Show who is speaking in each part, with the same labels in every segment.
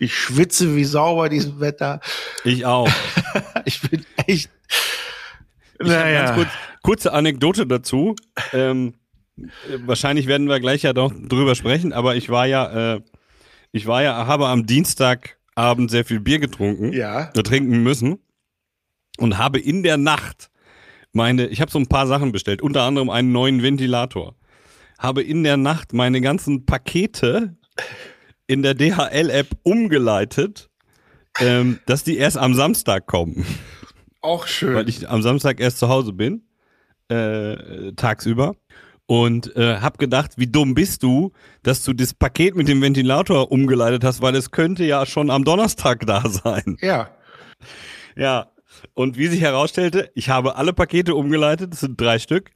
Speaker 1: Ich schwitze wie sauber diesem Wetter.
Speaker 2: Ich auch.
Speaker 1: ich bin echt.
Speaker 2: Ich naja. Kurz, kurze Anekdote dazu. Ähm, wahrscheinlich werden wir gleich ja doch drüber sprechen, aber ich war ja, äh, ich war ja, habe am Dienstagabend sehr viel Bier getrunken.
Speaker 1: Ja.
Speaker 2: Trinken müssen. Und habe in der Nacht meine, ich habe so ein paar Sachen bestellt, unter anderem einen neuen Ventilator. Habe in der Nacht meine ganzen Pakete in der DHL-App umgeleitet, ähm, dass die erst am Samstag kommen.
Speaker 1: Auch schön.
Speaker 2: Weil ich am Samstag erst zu Hause bin, äh, tagsüber. Und äh, hab gedacht, wie dumm bist du, dass du das Paket mit dem Ventilator umgeleitet hast, weil es könnte ja schon am Donnerstag da sein.
Speaker 1: Ja.
Speaker 2: Ja. Und wie sich herausstellte, ich habe alle Pakete umgeleitet, das sind drei Stück.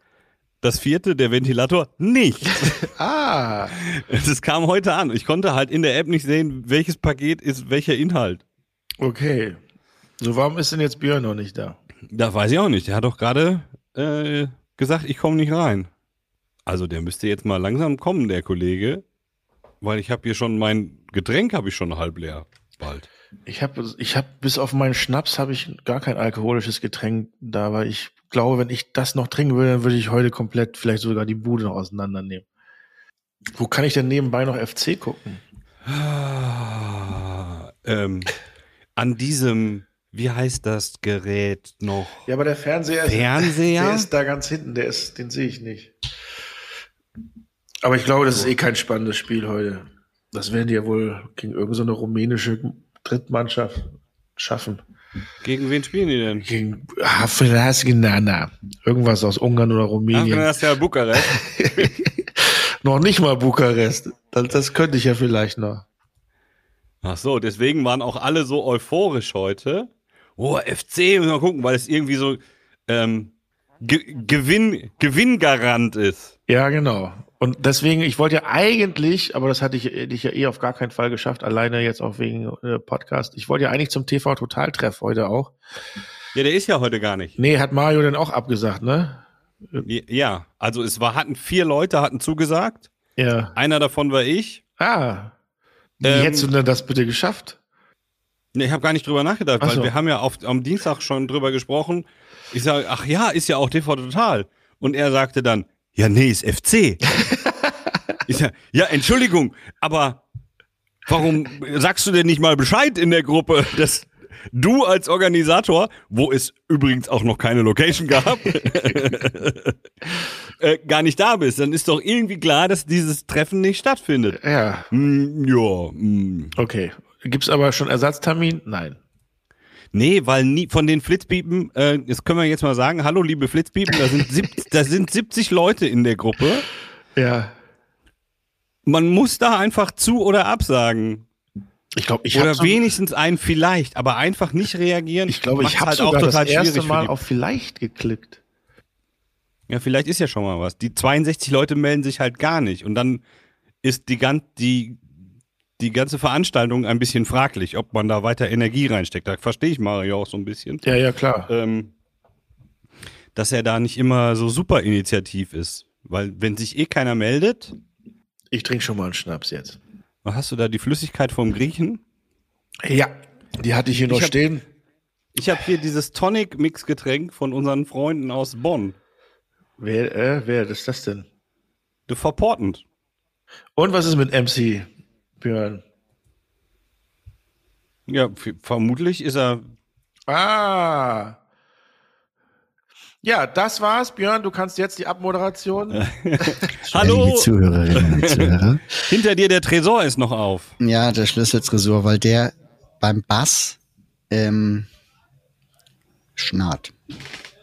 Speaker 2: Das vierte, der Ventilator, nicht.
Speaker 1: ah.
Speaker 2: Das kam heute an. Ich konnte halt in der App nicht sehen, welches Paket ist welcher Inhalt.
Speaker 1: Okay. So, warum ist denn jetzt Björn noch nicht da?
Speaker 2: Da weiß ich auch nicht. Der hat doch gerade äh, gesagt, ich komme nicht rein. Also der müsste jetzt mal langsam kommen, der Kollege. Weil ich habe hier schon mein Getränk habe ich schon halb leer. Bald.
Speaker 1: Ich habe ich hab bis auf meinen Schnaps habe ich gar kein alkoholisches Getränk da, weil ich glaube, wenn ich das noch trinken würde, dann würde ich heute komplett vielleicht sogar die Bude noch auseinandernehmen. Wo kann ich denn nebenbei noch FC gucken?
Speaker 2: Ah, ähm, an diesem, wie heißt das Gerät noch?
Speaker 1: Ja, aber der Fernseher,
Speaker 2: Fernseher?
Speaker 1: Ist, der ist da ganz hinten, der ist, den sehe ich nicht. Aber ich glaube, das ist eh kein spannendes Spiel heute. Das werden die ja wohl gegen irgendeine so rumänische Drittmannschaft schaffen.
Speaker 2: Gegen wen spielen die denn?
Speaker 1: Gegen Hafelasinana. Irgendwas aus Ungarn oder Rumänien.
Speaker 2: Ach, ist ja Bukarest.
Speaker 1: noch nicht mal Bukarest. Das, das könnte ich ja vielleicht noch.
Speaker 2: Ach so, deswegen waren auch alle so euphorisch heute. Oh, FC, müssen wir gucken, weil es irgendwie so ähm, Ge Gewinn, Gewinngarant ist.
Speaker 1: Ja, genau. Und deswegen, ich wollte ja eigentlich, aber das hatte ich, ich ja eh auf gar keinen Fall geschafft, alleine jetzt auch wegen äh, Podcast. Ich wollte ja eigentlich zum TV Totaltreff heute auch.
Speaker 2: Ja, der ist ja heute gar nicht.
Speaker 1: Nee, hat Mario denn auch abgesagt, ne?
Speaker 2: Ja, also es war, hatten vier Leute, hatten zugesagt.
Speaker 1: Ja.
Speaker 2: Einer davon war ich.
Speaker 1: Ah. Wie ähm, hättest du denn das bitte geschafft?
Speaker 2: Nee, ich habe gar nicht drüber nachgedacht, ach weil so. wir haben ja auf, am Dienstag schon drüber gesprochen. Ich sage, ach ja, ist ja auch TV Total. Und er sagte dann, ja, nee, ist FC. ich sag, ja, Entschuldigung, aber warum sagst du denn nicht mal Bescheid in der Gruppe, dass du als Organisator, wo es übrigens auch noch keine Location gab, äh, gar nicht da bist? Dann ist doch irgendwie klar, dass dieses Treffen nicht stattfindet.
Speaker 1: Ja.
Speaker 2: Mm, ja. Mm.
Speaker 1: Okay. Gibt's aber schon Ersatztermin? Nein.
Speaker 2: Nee, weil nie von den Flitzpiepen, äh, das können wir jetzt mal sagen, hallo liebe Flitzpiepen, da sind, sieb, da sind 70 Leute in der Gruppe.
Speaker 1: Ja.
Speaker 2: Man muss da einfach zu oder absagen.
Speaker 1: Ich glaube, ich
Speaker 2: Oder wenigstens ein vielleicht, aber einfach nicht reagieren.
Speaker 1: Ich glaube, ich habe halt sogar das erste Mal auf vielleicht geklickt.
Speaker 2: Ja, vielleicht ist ja schon mal was. Die 62 Leute melden sich halt gar nicht und dann ist die, ganz, die die ganze Veranstaltung ein bisschen fraglich, ob man da weiter Energie reinsteckt. Da verstehe ich Mario auch so ein bisschen.
Speaker 1: Ja, ja, klar.
Speaker 2: Ähm, dass er da nicht immer so super initiativ ist. Weil wenn sich eh keiner meldet.
Speaker 1: Ich trinke schon mal einen Schnaps jetzt.
Speaker 2: Hast du da die Flüssigkeit vom Griechen?
Speaker 1: Ja, die hatte ich hier noch
Speaker 2: ich hab,
Speaker 1: stehen.
Speaker 2: Ich habe hier dieses Tonic-Mix-Getränk von unseren Freunden aus Bonn.
Speaker 1: Wer, äh, wer ist das denn?
Speaker 2: Du verportend.
Speaker 1: Und was ist mit MC? Björn?
Speaker 2: Ja, vermutlich ist er.
Speaker 1: Ah. Ja, das war's, Björn. Du kannst jetzt die Abmoderation.
Speaker 2: Hallo.
Speaker 3: Liebe Zuhörerinnen und Zuhörer.
Speaker 2: Hinter dir der Tresor ist noch auf.
Speaker 3: Ja, der Schlüsseltresor, weil der beim Bass ähm, schnarrt.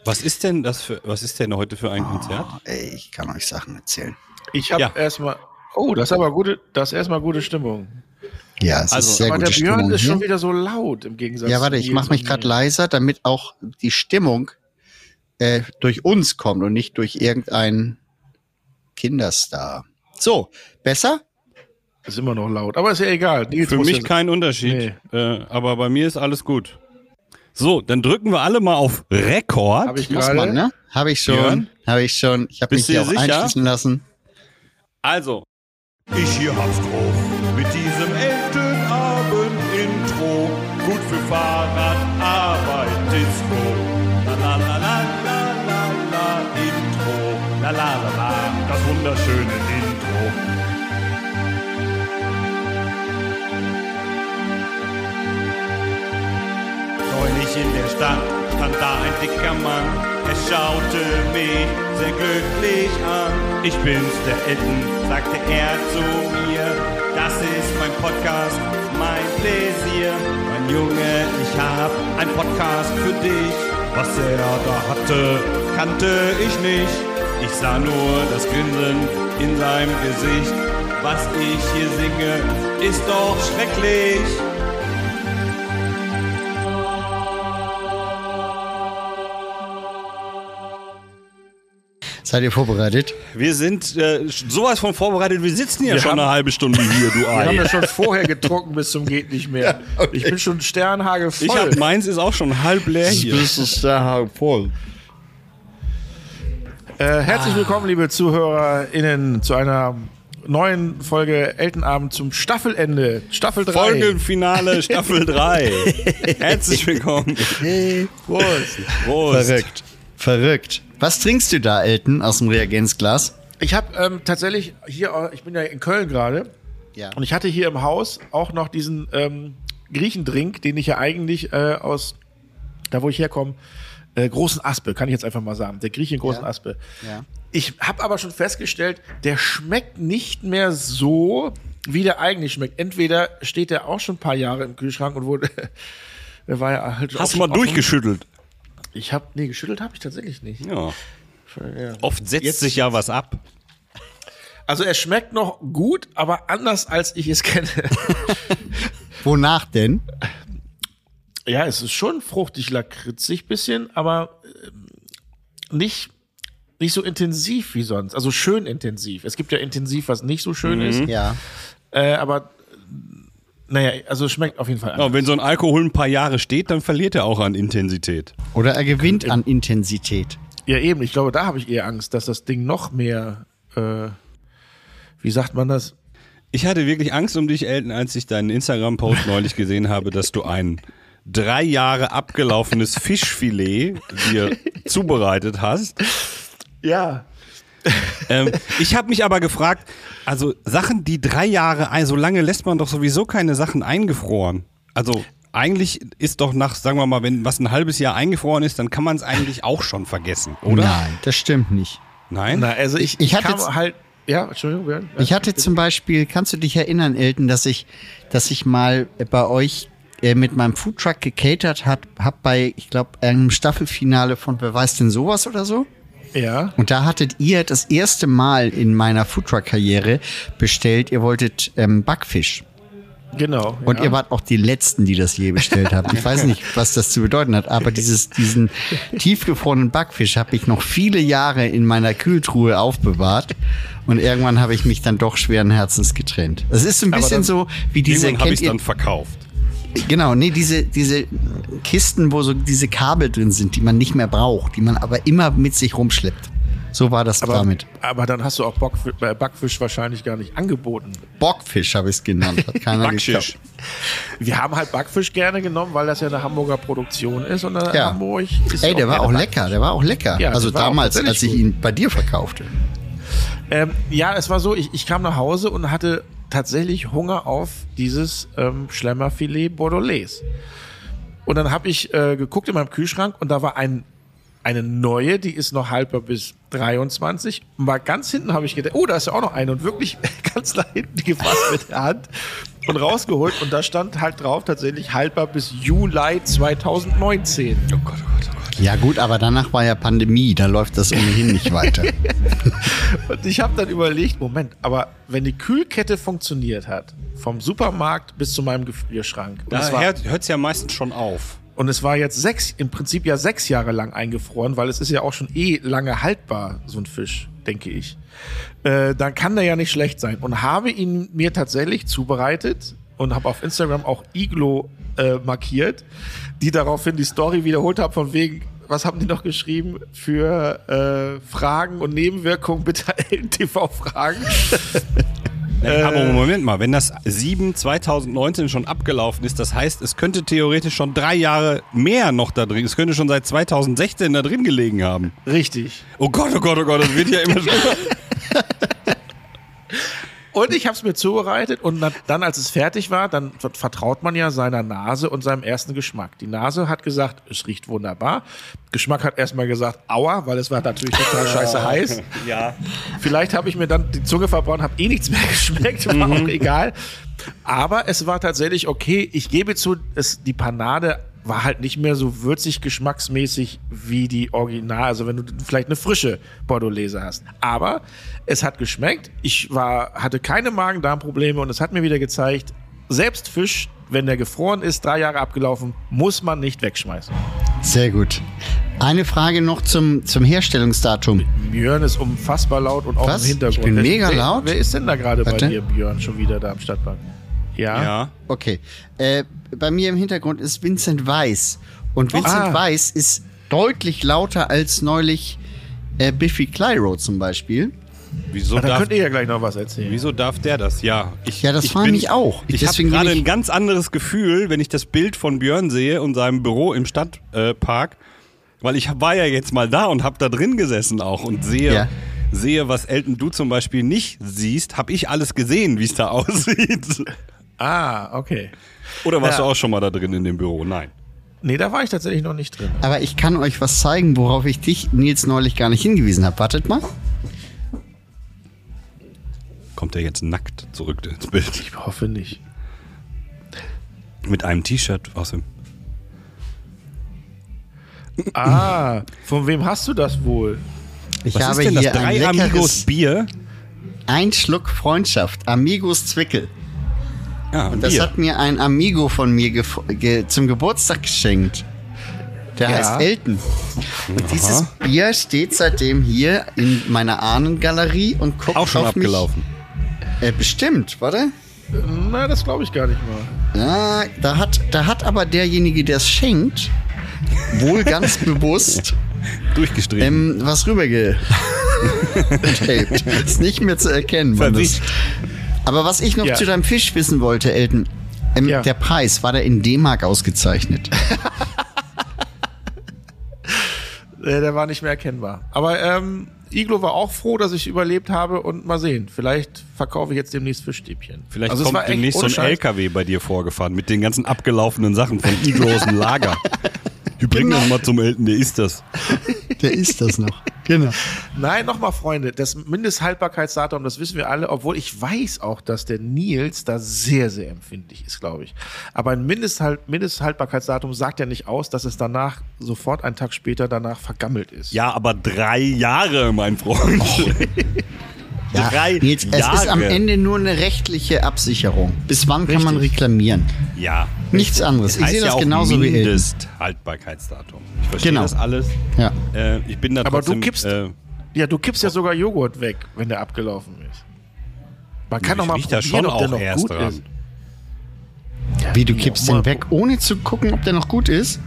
Speaker 2: Was ist denn das für, was ist denn heute für ein oh, Konzert?
Speaker 3: Ey, ich kann euch Sachen erzählen.
Speaker 1: Ich habe ja. erstmal, Oh, das ist aber gute, das ist erstmal gute Stimmung.
Speaker 3: Ja, es
Speaker 1: also,
Speaker 3: ist sehr
Speaker 1: aber
Speaker 3: gute
Speaker 1: der Björn
Speaker 3: Stimmung
Speaker 1: ist schon wieder so laut im Gegensatz
Speaker 3: Ja, warte, ich mache mich gerade leiser, damit auch die Stimmung äh, durch uns kommt und nicht durch irgendeinen Kinderstar. So, besser?
Speaker 1: Ist immer noch laut, aber ist ja egal.
Speaker 2: Nils Für mich kein Unterschied, nee. äh, aber bei mir ist alles gut. So, dann drücken wir alle mal auf Rekord.
Speaker 1: Hab ich Muss man,
Speaker 3: ne? Habe ich schon. Habe ich schon. Ich habe mich hier auch sicher? einschließen lassen.
Speaker 2: Also,
Speaker 4: ich hier hab's drauf mit diesem Elternabend.
Speaker 2: schön Intro, gut für Fahrrad, Arbeit, Disco. La la la la la la la Intro, la la la la, das wunderschöne Intro. Neulich in der Stadt stand da ein dicker Mann. Er schaute mich sehr glücklich an. Ich bin's, der Elton, sagte er zu mir. Das ist mein Podcast, mein Pläsier. Mein Junge, ich hab ein Podcast für dich. Was er da hatte, kannte ich nicht. Ich sah nur das Grinsen in seinem Gesicht. Was ich hier singe, ist doch schrecklich.
Speaker 3: Seid ihr vorbereitet?
Speaker 2: Wir sind äh, sowas von vorbereitet. Wir sitzen ja
Speaker 1: Wir
Speaker 2: schon
Speaker 1: haben-
Speaker 2: eine halbe Stunde hier, du
Speaker 1: Wir haben
Speaker 2: Ei.
Speaker 1: ja schon vorher getrunken bis zum geht nicht mehr.
Speaker 3: okay.
Speaker 1: Ich bin schon Sternhagel voll.
Speaker 2: Ich hab, meins ist auch schon halb leer hier.
Speaker 3: ist der voll.
Speaker 1: Äh, herzlich willkommen, liebe ZuhörerInnen, zu einer neuen Folge Eltenabend zum Staffelende, Staffel 3.
Speaker 2: Folgenfinale Staffel 3. Herzlich willkommen.
Speaker 1: Prost.
Speaker 2: Prost.
Speaker 3: Verrückt. Verrückt. Was trinkst du da, Elton, aus dem Reagenzglas?
Speaker 1: Ich habe ähm, tatsächlich hier, ich bin ja in Köln gerade,
Speaker 3: Ja.
Speaker 1: und ich hatte hier im Haus auch noch diesen ähm, Griechendrink, den ich ja eigentlich äh, aus, da wo ich herkomme, äh, großen Aspe, kann ich jetzt einfach mal sagen, der Grieche in großen
Speaker 3: Ja.
Speaker 1: Aspe.
Speaker 3: Ja.
Speaker 1: Ich habe aber schon festgestellt, der schmeckt nicht mehr so, wie der eigentlich schmeckt. Entweder steht der auch schon ein paar Jahre im Kühlschrank und wurde, der war ja halt
Speaker 2: Hast du mal durchgeschüttelt?
Speaker 1: Ich habe, nee, geschüttelt habe ich tatsächlich nicht.
Speaker 2: Ja.
Speaker 1: Ja.
Speaker 2: Oft setzt
Speaker 1: Jetzt-
Speaker 2: sich ja was ab.
Speaker 1: Also er schmeckt noch gut, aber anders als ich es kenne.
Speaker 3: Wonach denn?
Speaker 1: ja, es ist schon fruchtig, lakritzig bisschen, aber ähm, nicht, nicht so intensiv wie sonst. Also schön intensiv. Es gibt ja intensiv, was nicht so schön ist.
Speaker 3: Ja.
Speaker 1: Äh, aber naja, also es schmeckt auf jeden Fall
Speaker 2: Ja, wenn so ein Alkohol ein paar Jahre steht, dann verliert er auch an Intensität.
Speaker 3: Oder er gewinnt an Intensität.
Speaker 1: Ja, eben. Ich glaube, da habe ich eher Angst, dass das Ding noch mehr, äh, wie sagt man das?
Speaker 2: Ich hatte wirklich Angst um dich, Elton, als ich deinen Instagram-Post neulich gesehen habe, dass du ein drei Jahre abgelaufenes Fischfilet dir zubereitet hast.
Speaker 1: Ja.
Speaker 2: Ähm, ich habe mich aber gefragt, also Sachen, die drei Jahre, so lange lässt man doch sowieso keine Sachen eingefroren. Also eigentlich ist doch nach, sagen wir mal, wenn was ein halbes Jahr eingefroren ist, dann kann man es eigentlich auch schon vergessen, oder?
Speaker 3: Nein, das stimmt nicht.
Speaker 2: Nein?
Speaker 1: Na, also ich,
Speaker 3: Ich- ich hatte
Speaker 1: halt, ja, Entschuldigung. Bernd.
Speaker 3: Ich hatte zum Beispiel, kannst du dich erinnern, Elton, dass ich, dass ich mal bei euch äh, mit meinem Foodtruck gecatert hat, hab bei, ich glaube, einem Staffelfinale von Wer weiß denn sowas oder so?
Speaker 1: Ja.
Speaker 3: Und da hattet ihr das erste Mal in meiner Foodtruck-Karriere bestellt, ihr wolltet ähm, Backfisch.
Speaker 1: Genau.
Speaker 3: Und
Speaker 1: ja.
Speaker 3: ihr wart auch die Letzten, die das je bestellt haben. Ich weiß nicht, was das zu bedeuten hat, aber dieses, diesen tiefgefrorenen Backfisch habe ich noch viele Jahre in meiner Kühltruhe aufbewahrt. Und irgendwann habe ich mich dann doch schweren Herzens getrennt. Es ist so ein
Speaker 1: Aber
Speaker 3: bisschen so wie diese,
Speaker 2: Irgendwann habe ich dann verkauft.
Speaker 3: Genau, nee, diese, diese Kisten, wo so diese Kabel drin sind, die man nicht mehr braucht, die man aber immer mit sich rumschleppt. So war das
Speaker 1: aber,
Speaker 3: damit.
Speaker 1: aber dann hast du auch Bockf äh, Backfisch wahrscheinlich gar nicht angeboten.
Speaker 3: Bockfisch habe ich es genannt, hat keiner gekauft.
Speaker 1: Wir haben halt Backfisch gerne genommen, weil das ja eine Hamburger Produktion ist und
Speaker 3: Ja.
Speaker 1: Hamburg ist
Speaker 3: Ey, der war auch
Speaker 1: Backfisch.
Speaker 3: lecker, der war auch lecker.
Speaker 1: Ja,
Speaker 3: also damals, als ich
Speaker 1: gut.
Speaker 3: ihn bei dir verkaufte.
Speaker 1: Ähm, ja, es war so, ich, ich kam nach Hause und hatte tatsächlich Hunger auf dieses ähm, Schlemmerfilet Bordelaise. Und dann habe ich äh, geguckt in meinem Kühlschrank und da war ein, eine neue, die ist noch haltbar bis 23. Und war ganz hinten habe ich gedacht, oh, da ist ja auch noch eine und wirklich ganz nach hinten gefasst mit der Hand und rausgeholt. Und da stand halt drauf tatsächlich haltbar bis Juli 2019.
Speaker 2: Oh Gott, oh Gott, oh Gott.
Speaker 3: Ja gut, aber danach war ja Pandemie, da läuft das ohnehin nicht weiter.
Speaker 1: Und ich habe dann überlegt, Moment, aber wenn die Kühlkette funktioniert hat, vom Supermarkt bis zu meinem Gefrierschrank,
Speaker 2: Da hört es ja meistens schon auf.
Speaker 1: und es war jetzt sechs, im Prinzip ja sechs Jahre lang eingefroren, weil es ist ja auch schon eh lange haltbar, so ein Fisch, denke ich. Äh, dann kann der ja nicht schlecht sein. Und habe ihn mir tatsächlich zubereitet und habe auf Instagram auch Iglo äh, markiert, die daraufhin die Story wiederholt haben, von wegen, was haben die noch geschrieben? Für äh, Fragen und Nebenwirkungen bitte TV fragen.
Speaker 2: Äh, aber Moment mal, wenn das 7 2019 schon abgelaufen ist, das heißt, es könnte theoretisch schon drei Jahre mehr noch da drin, es könnte schon seit 2016 da drin gelegen haben.
Speaker 1: Richtig.
Speaker 2: Oh Gott, oh Gott, oh Gott, das wird ja immer schlimmer.
Speaker 1: Und ich habe es mir zubereitet und dann, als es fertig war, dann vertraut man ja seiner Nase und seinem ersten Geschmack. Die Nase hat gesagt, es riecht wunderbar. Geschmack hat erstmal gesagt, aua, weil es war natürlich total scheiße heiß.
Speaker 2: Ja.
Speaker 1: Vielleicht habe ich mir dann die Zunge verbaut, habe eh nichts mehr geschmeckt, war mhm. auch egal. Aber es war tatsächlich okay. Ich gebe zu, es, die Panade war halt nicht mehr so würzig geschmacksmäßig wie die Original. Also wenn du vielleicht eine frische Bordolaise hast. Aber es hat geschmeckt. Ich war, hatte keine Magen-Darm-Probleme und es hat mir wieder gezeigt, selbst Fisch, wenn der gefroren ist, drei Jahre abgelaufen, muss man nicht wegschmeißen.
Speaker 3: Sehr gut. Eine Frage noch zum, zum Herstellungsdatum.
Speaker 1: Björn ist unfassbar laut und auch Was? im Hintergrund.
Speaker 3: Ich bin mega laut.
Speaker 1: Wer, wer ist denn da gerade bei dir, Björn, schon wieder da am Stadtpark?
Speaker 3: Ja. ja. Okay. Äh, bei mir im Hintergrund ist Vincent Weiss. Und Vincent ah. Weiss ist deutlich lauter als neulich äh, Biffy Clyro zum Beispiel.
Speaker 1: Wieso da könnt ihr ja gleich noch was erzählen.
Speaker 2: Wieso darf der das? Ja,
Speaker 3: ich, ja das ich frage mich auch.
Speaker 2: Ich habe gerade ein ganz anderes Gefühl, wenn ich das Bild von Björn sehe und seinem Büro im Stadtpark, äh, weil ich war ja jetzt mal da und habe da drin gesessen auch und sehe, ja. sehe, was Elton du zum Beispiel nicht siehst, habe ich alles gesehen, wie es da aussieht.
Speaker 1: Ah, okay.
Speaker 2: Oder warst ja. du auch schon mal da drin in dem Büro? Nein.
Speaker 1: Nee, da war ich tatsächlich noch nicht drin.
Speaker 3: Aber ich kann euch was zeigen, worauf ich dich, Nils, neulich gar nicht hingewiesen habe. Wartet mal.
Speaker 2: Kommt er jetzt nackt zurück ins Bild?
Speaker 1: Ich hoffe nicht.
Speaker 2: Mit einem T-Shirt aus dem.
Speaker 1: Ah, von wem hast du das wohl?
Speaker 3: Ich Was habe ist denn hier das? Drei Amigos Bier. Ein Schluck Freundschaft. Amigos Zwickel. Ja, und das Bier. hat mir ein Amigo von mir ge ge zum Geburtstag geschenkt. Der ja. heißt Elton. Und Aha. dieses Bier steht seitdem hier in meiner Ahnengalerie und guckt
Speaker 2: Auch schon
Speaker 3: auf
Speaker 2: abgelaufen.
Speaker 3: Mich. Äh, bestimmt, warte.
Speaker 1: Na, das glaube ich gar nicht mal.
Speaker 3: Ja, da hat, da hat aber derjenige, der es schenkt, wohl ganz bewusst
Speaker 2: durchgestrichen.
Speaker 3: Ähm, was rübergetaped. ist nicht mehr zu erkennen.
Speaker 2: Verwischt.
Speaker 3: Aber was ich noch ja. zu deinem Fisch wissen wollte, Elton, ähm, ja. der Preis, war der in D-Mark ausgezeichnet?
Speaker 1: der war nicht mehr erkennbar. Aber ähm, Iglo war auch froh, dass ich überlebt habe und mal sehen. Vielleicht verkaufe ich jetzt demnächst Fischstäbchen.
Speaker 2: Vielleicht also kommt demnächst so ein LKW bei dir vorgefahren mit den ganzen abgelaufenen Sachen von Iglo aus dem Lager. Wir bringen genau. das mal zum Elten, der ist das.
Speaker 3: Der ist das noch. Genau.
Speaker 1: Nein, nochmal, Freunde, das Mindesthaltbarkeitsdatum, das wissen wir alle, obwohl ich weiß auch, dass der Nils da sehr, sehr empfindlich ist, glaube ich. Aber ein Mindesthalt Mindesthaltbarkeitsdatum sagt ja nicht aus, dass es danach sofort einen Tag später danach vergammelt ist.
Speaker 2: Ja, aber drei Jahre, mein Freund. Oh.
Speaker 3: Ja, drei Nils, Jahre. Es ist am Ende nur eine rechtliche Absicherung. Bis wann Richtig. kann man reklamieren?
Speaker 2: Ja.
Speaker 3: Nichts anderes.
Speaker 2: Ich sehe das ja genauso wie Mindesthaltbarkeitsdatum. Ich verstehe genau. das alles.
Speaker 3: Ja.
Speaker 2: Äh, ich bin da
Speaker 1: Aber trotzdem, du kippst, äh, ja, du kippst ja sogar Joghurt weg, wenn der abgelaufen ist. Man kann doch mal probieren,
Speaker 2: schon
Speaker 1: ob der noch
Speaker 2: erst gut dran. ist.
Speaker 3: Ja, wie, du kippst den weg, ohne zu gucken, ob der noch gut ist?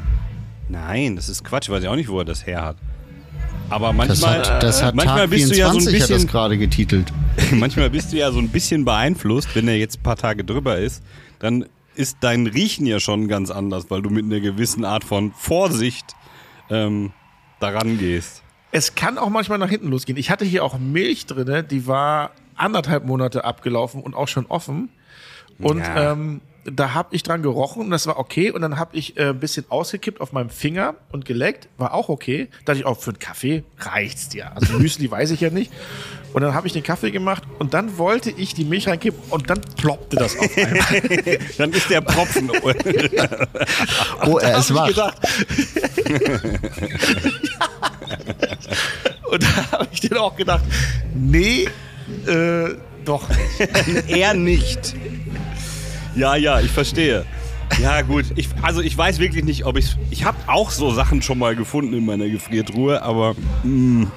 Speaker 2: Nein, das ist Quatsch. Ich weiß ja auch nicht, wo er das her hat. Aber manchmal,
Speaker 3: das hat, das hat manchmal bist du ja so ein bisschen gerade getitelt.
Speaker 2: manchmal bist du ja so ein bisschen beeinflusst, wenn er jetzt ein paar Tage drüber ist, dann ist dein Riechen ja schon ganz anders, weil du mit einer gewissen Art von Vorsicht ähm, daran gehst.
Speaker 1: Es kann auch manchmal nach hinten losgehen. Ich hatte hier auch Milch drin, die war anderthalb Monate abgelaufen und auch schon offen. Und ja. ähm, da habe ich dran gerochen und das war okay. Und dann habe ich äh, ein bisschen ausgekippt auf meinem Finger und geleckt, war auch okay. Da dachte ich auch, für einen Kaffee reicht's dir. Also Müsli weiß ich ja nicht. Und dann habe ich den Kaffee gemacht und dann wollte ich die Milch reinkippen und dann ploppte das auf einmal.
Speaker 2: dann ist der Propfen.
Speaker 3: oh, er ist wach.
Speaker 1: Und da habe ich dann auch gedacht, nee, äh, doch
Speaker 2: nicht. er nicht. Ja, ja, ich verstehe. Ja, gut. Ich, also ich weiß wirklich nicht, ob ich. Ich habe auch so Sachen schon mal gefunden in meiner Gefriertruhe, aber mh, hm,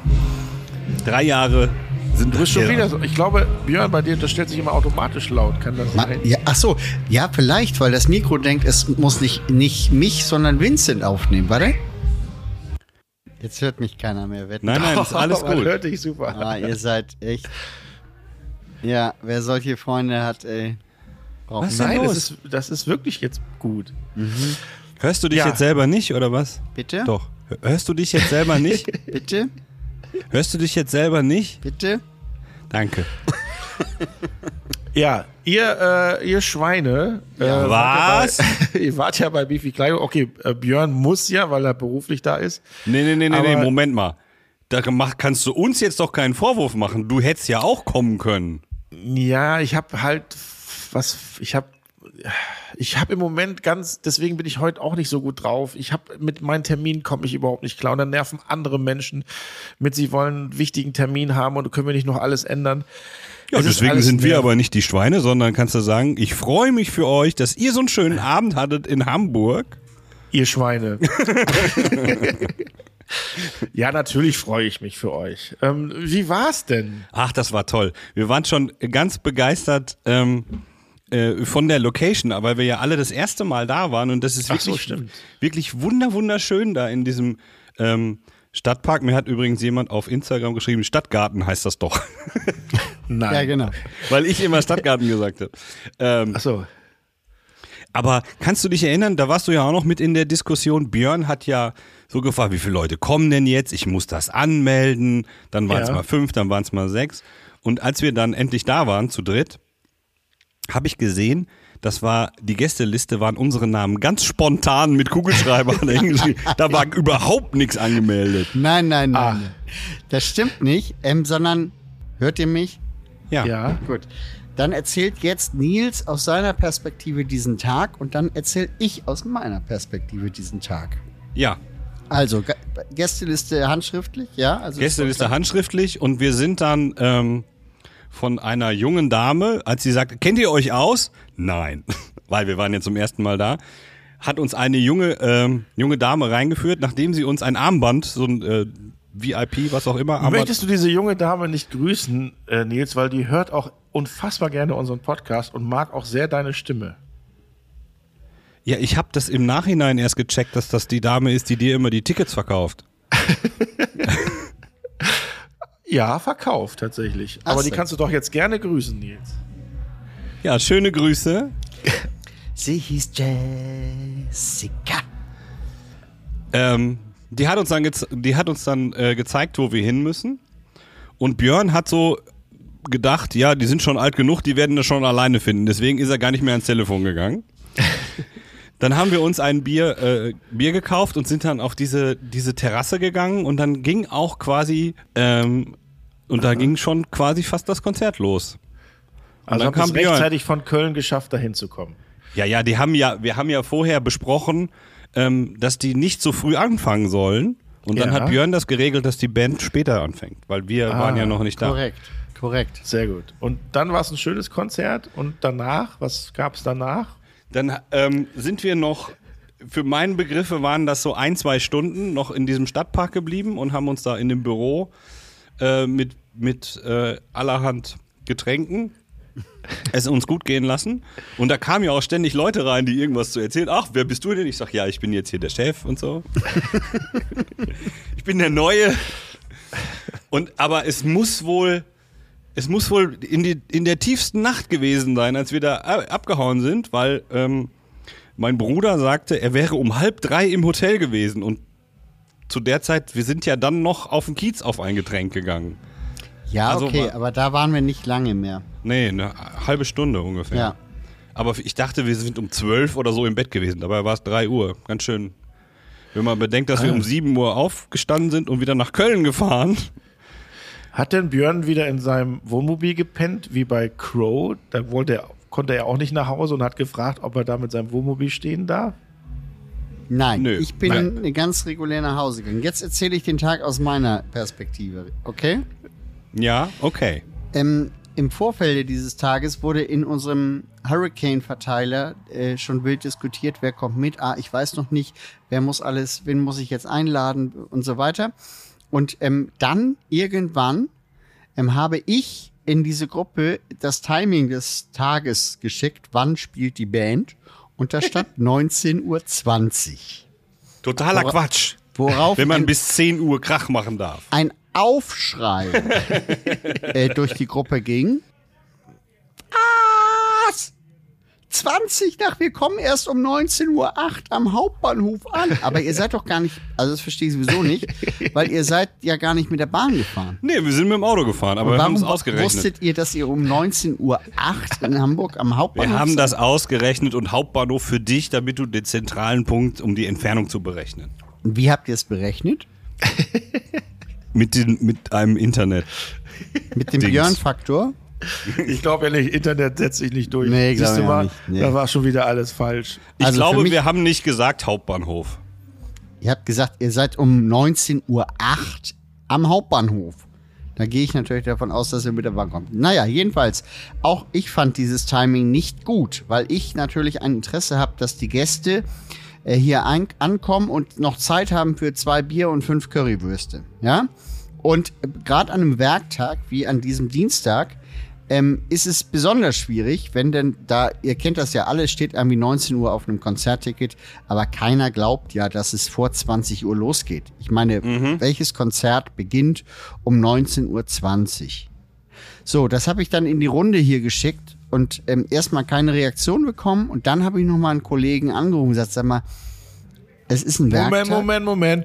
Speaker 2: drei Jahre sind
Speaker 1: Du bist schon wieder so. Ich glaube, Björn, bei dir, das stellt sich immer automatisch laut. Kann das sein?
Speaker 3: Ja, ach so, ja, vielleicht, weil das Mikro denkt, es muss nicht, nicht mich, sondern Vincent aufnehmen, warte? Jetzt hört mich keiner mehr wetten.
Speaker 2: Nein, nein, ist alles gut.
Speaker 1: hört dich super.
Speaker 3: Ah, ihr seid echt. Ja, wer solche Freunde hat, ey.
Speaker 1: Braucht was Nein, das ist, das ist wirklich jetzt gut.
Speaker 2: Mhm. Hörst du dich ja. jetzt selber nicht, oder was?
Speaker 3: Bitte?
Speaker 2: Doch. Hörst du dich jetzt selber nicht?
Speaker 3: Bitte?
Speaker 2: Hörst du dich jetzt selber nicht?
Speaker 3: Bitte?
Speaker 2: Danke.
Speaker 1: Ja, ihr, äh, ihr Schweine.
Speaker 2: Äh, ja, was?
Speaker 1: Wart bei, ihr wart ja bei Bifi Kleidung. Okay, äh, Björn muss ja, weil er beruflich da ist.
Speaker 2: Nee, nee, nee, nee, nee, Moment mal. Da kannst du uns jetzt doch keinen Vorwurf machen. Du hättest ja auch kommen können.
Speaker 1: Ja, ich habe halt was, ich habe ich habe im Moment ganz, deswegen bin ich heute auch nicht so gut drauf. Ich habe mit meinen Terminen komme ich überhaupt nicht klar und dann nerven andere Menschen mit, sie wollen einen wichtigen Termin haben und können wir nicht noch alles ändern.
Speaker 2: Ja, es deswegen sind wir aber nicht die Schweine, sondern kannst du sagen, ich freue mich für euch, dass ihr so einen schönen Abend hattet in Hamburg.
Speaker 1: Ihr Schweine. ja, natürlich freue ich mich für euch. Ähm, wie war's denn?
Speaker 2: Ach, das war toll. Wir waren schon ganz begeistert. Ähm, äh, von der Location, aber wir ja alle das erste Mal da waren und das ist wirklich, so, wirklich wunder wunderschön da in diesem ähm, Stadtpark. Mir hat übrigens jemand auf Instagram geschrieben, Stadtgarten heißt das doch.
Speaker 3: Nein. Ja, genau.
Speaker 2: Weil ich immer Stadtgarten gesagt habe. Ähm,
Speaker 1: Ach so.
Speaker 2: Aber kannst du dich erinnern, da warst du ja auch noch mit in der Diskussion. Björn hat ja so gefragt, wie viele Leute kommen denn jetzt? Ich muss das anmelden. Dann waren es ja. mal fünf, dann waren es mal sechs. Und als wir dann endlich da waren, zu dritt, habe ich gesehen, das war, die Gästeliste waren unsere Namen ganz spontan mit Kugelschreibern Da war überhaupt nichts angemeldet.
Speaker 3: Nein, nein, nein. Ach. Das stimmt nicht, ähm, sondern, hört ihr mich?
Speaker 1: Ja. Ja.
Speaker 3: Gut. Dann erzählt jetzt Nils aus seiner Perspektive diesen Tag und dann erzähle ich aus meiner Perspektive diesen Tag.
Speaker 2: Ja.
Speaker 3: Also, Gästeliste handschriftlich, ja? Also
Speaker 2: Gästeliste handschriftlich und wir sind dann ähm, von einer jungen Dame, als sie sagte, kennt ihr euch aus? Nein, weil wir waren ja zum ersten Mal da. Hat uns eine junge, ähm, junge Dame reingeführt, nachdem sie uns ein Armband, so ein äh, VIP, was auch immer.
Speaker 1: Armband Möchtest du diese junge Dame nicht grüßen, äh, Nils, weil die hört auch unfassbar gerne unseren Podcast und mag auch sehr deine Stimme.
Speaker 2: Ja, ich habe das im Nachhinein erst gecheckt, dass das die Dame ist, die dir immer die Tickets verkauft.
Speaker 1: Ja, verkauft tatsächlich. Ach Aber die kannst du doch jetzt gerne grüßen, Nils.
Speaker 2: Ja, schöne Grüße.
Speaker 3: Sie hieß Jessica.
Speaker 2: Ähm, die hat uns dann, die hat uns dann äh, gezeigt, wo wir hin müssen. Und Björn hat so gedacht, ja, die sind schon alt genug, die werden das schon alleine finden. Deswegen ist er gar nicht mehr ans Telefon gegangen. Dann haben wir uns ein Bier, äh, Bier gekauft und sind dann auf diese, diese Terrasse gegangen und dann ging auch quasi, ähm, und da ging schon quasi fast das Konzert los.
Speaker 1: Und also dann kam es rechtzeitig von Köln geschafft, da hinzukommen.
Speaker 2: Ja, ja, die haben ja, wir haben ja vorher besprochen, ähm, dass die nicht so früh anfangen sollen. Und dann ja. hat Björn das geregelt, dass die Band später anfängt, weil wir ah, waren ja noch nicht
Speaker 3: da. Korrekt, korrekt.
Speaker 1: Sehr gut. Und dann war es ein schönes Konzert und danach, was gab es danach?
Speaker 2: Dann ähm, sind wir noch, für meine Begriffe waren das so ein, zwei Stunden noch in diesem Stadtpark geblieben und haben uns da in dem Büro äh, mit, mit äh, allerhand Getränken es uns gut gehen lassen. Und da kamen ja auch ständig Leute rein, die irgendwas zu erzählen. Ach, wer bist du denn? Ich sag, ja, ich bin jetzt hier der Chef und so. ich bin der Neue. Und aber es muss wohl es muss wohl in, die, in der tiefsten Nacht gewesen sein, als wir da abgehauen sind, weil ähm, mein Bruder sagte, er wäre um halb drei im Hotel gewesen und zu der Zeit, wir sind ja dann noch auf den Kiez auf ein Getränk gegangen.
Speaker 3: Ja, also okay, war, aber da waren wir nicht lange mehr.
Speaker 2: Nee, eine halbe Stunde ungefähr. Ja. Aber ich dachte, wir sind um zwölf oder so im Bett gewesen. Dabei war es drei Uhr. Ganz schön. Wenn man bedenkt, dass wir um sieben Uhr aufgestanden sind und wieder nach Köln gefahren.
Speaker 1: Hat denn Björn wieder in seinem Wohnmobil gepennt, wie bei Crow? Da wollte er, konnte er auch nicht nach Hause und hat gefragt, ob er da mit seinem Wohnmobil stehen darf?
Speaker 3: Nein, Nö. ich bin Nein. ganz regulär nach Hause gegangen. Jetzt erzähle ich den Tag aus meiner Perspektive, okay?
Speaker 2: Ja, okay.
Speaker 3: Ähm, Im Vorfeld dieses Tages wurde in unserem Hurricane-Verteiler äh, schon wild diskutiert, wer kommt mit. Ah, ich weiß noch nicht, wer muss alles, wen muss ich jetzt einladen und so weiter. Und ähm, dann irgendwann ähm, habe ich in diese Gruppe das Timing des Tages geschickt, wann spielt die Band. Und da stand 19.20 Uhr.
Speaker 2: Totaler Wora Quatsch.
Speaker 3: Worauf
Speaker 2: Wenn man bis 10 Uhr Krach machen darf.
Speaker 3: Ein Aufschrei äh, durch die Gruppe ging. 20 nach, wir kommen erst um 19.08 Uhr am Hauptbahnhof an. Aber ihr seid doch gar nicht, also das verstehe ich sowieso nicht, weil ihr seid ja gar nicht mit der Bahn gefahren.
Speaker 2: Nee, wir sind mit dem Auto gefahren, aber wir haben es ausgerechnet.
Speaker 3: wusstet ihr, dass ihr um 19.08 Uhr in Hamburg am Hauptbahnhof
Speaker 2: Wir haben seid? das ausgerechnet und Hauptbahnhof für dich, damit du den zentralen Punkt, um die Entfernung zu berechnen.
Speaker 3: Und wie habt ihr es berechnet?
Speaker 2: mit, den, mit einem Internet.
Speaker 3: Mit dem Björn-Faktor?
Speaker 1: Ich glaube ja nicht, Internet setzt sich nicht durch.
Speaker 3: Nee, Siehst du mal, nicht.
Speaker 1: Nee. da war schon wieder alles falsch.
Speaker 2: Ich also glaube, wir haben nicht gesagt Hauptbahnhof.
Speaker 3: Ihr habt gesagt, ihr seid um 19.08 Uhr am Hauptbahnhof. Da gehe ich natürlich davon aus, dass ihr mit der Bahn kommt. Naja, jedenfalls, auch ich fand dieses Timing nicht gut, weil ich natürlich ein Interesse habe, dass die Gäste äh, hier ein ankommen und noch Zeit haben für zwei Bier und fünf Currywürste. Ja? Und äh, gerade an einem Werktag wie an diesem Dienstag ähm, ist es besonders schwierig, wenn denn da, ihr kennt das ja alle, steht irgendwie 19 Uhr auf einem Konzertticket, aber keiner glaubt ja, dass es vor 20 Uhr losgeht. Ich meine, mhm. welches Konzert beginnt um 19.20 Uhr? So, das habe ich dann in die Runde hier geschickt und ähm, erstmal keine Reaktion bekommen und dann habe ich nochmal einen Kollegen angerufen und gesagt, sag mal, es ist ein Werktag.
Speaker 1: Moment, Moment, Moment.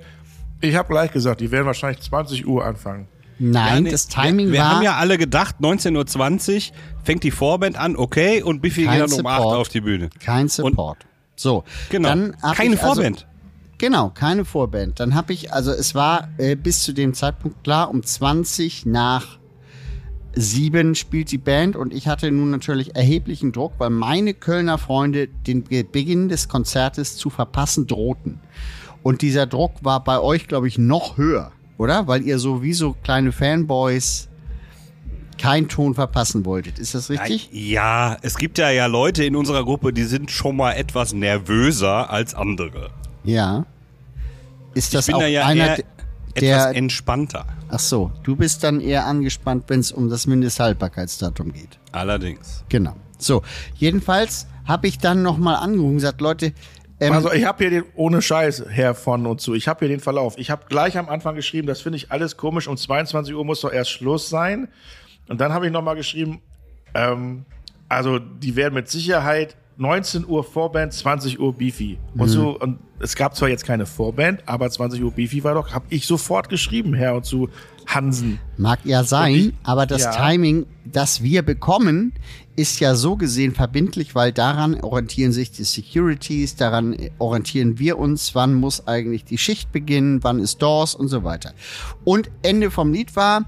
Speaker 1: Ich habe gleich gesagt, die werden wahrscheinlich 20 Uhr anfangen.
Speaker 3: Nein, ja, das Timing
Speaker 2: wir, wir
Speaker 3: war.
Speaker 2: Wir haben ja alle gedacht, 19.20 Uhr fängt die Vorband an, okay, und Biffy geht dann um 8 Uhr auf die Bühne.
Speaker 3: Kein Support. Und, so,
Speaker 2: genau. Dann keine also Vorband. Also,
Speaker 3: genau, keine Vorband. Dann habe ich, also es war äh, bis zu dem Zeitpunkt klar, um 20 nach 7 spielt die Band und ich hatte nun natürlich erheblichen Druck, weil meine Kölner Freunde den Beginn des Konzertes zu verpassen drohten. Und dieser Druck war bei euch, glaube ich, noch höher oder? Weil ihr so wie so kleine Fanboys keinen Ton verpassen wolltet. Ist das richtig?
Speaker 2: Ja, es gibt ja ja Leute in unserer Gruppe, die sind schon mal etwas nervöser als andere.
Speaker 3: Ja. Ist das
Speaker 2: ich bin
Speaker 3: auch
Speaker 2: ja
Speaker 3: einer,
Speaker 2: der etwas entspannter?
Speaker 3: Ach so, du bist dann eher angespannt, wenn es um das Mindesthaltbarkeitsdatum geht.
Speaker 2: Allerdings.
Speaker 3: Genau. So, jedenfalls habe ich dann nochmal angerufen und gesagt, Leute,
Speaker 1: ähm, also ich habe hier den, ohne Scheiß, Herr von und zu, ich habe hier den Verlauf. Ich habe gleich am Anfang geschrieben, das finde ich alles komisch, um 22 Uhr muss doch erst Schluss sein. Und dann habe ich nochmal geschrieben, ähm, also die werden mit Sicherheit 19 Uhr Vorband, 20 Uhr Beefy. Und mhm. so, und es gab zwar jetzt keine Vorband, aber 20 Uhr Beefy war doch, habe ich sofort geschrieben, Herr und zu Hansen.
Speaker 3: Mag ja sein, ich, aber das ja. Timing, das wir bekommen, ist ja so gesehen verbindlich, weil daran orientieren sich die Securities, daran orientieren wir uns, wann muss eigentlich die Schicht beginnen, wann ist Doors und so weiter. Und Ende vom Lied war,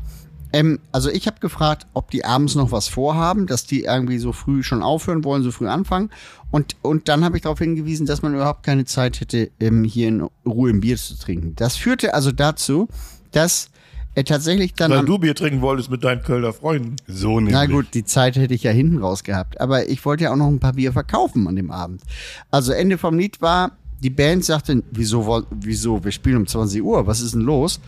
Speaker 3: ähm, also ich habe gefragt, ob die abends noch was vorhaben, dass die irgendwie so früh schon aufhören wollen, so früh anfangen. Und, und dann habe ich darauf hingewiesen, dass man überhaupt keine Zeit hätte, ähm, hier in Ruhe ein Bier zu trinken. Das führte also dazu, dass er tatsächlich dann.
Speaker 1: Weil du Bier trinken wolltest mit deinen Kölner Freunden.
Speaker 3: So nämlich. Na gut, die Zeit hätte ich ja hinten raus gehabt. Aber ich wollte ja auch noch ein paar Bier verkaufen an dem Abend. Also Ende vom Lied war, die Band sagte, wieso, wieso, wir spielen um 20 Uhr, was ist denn los?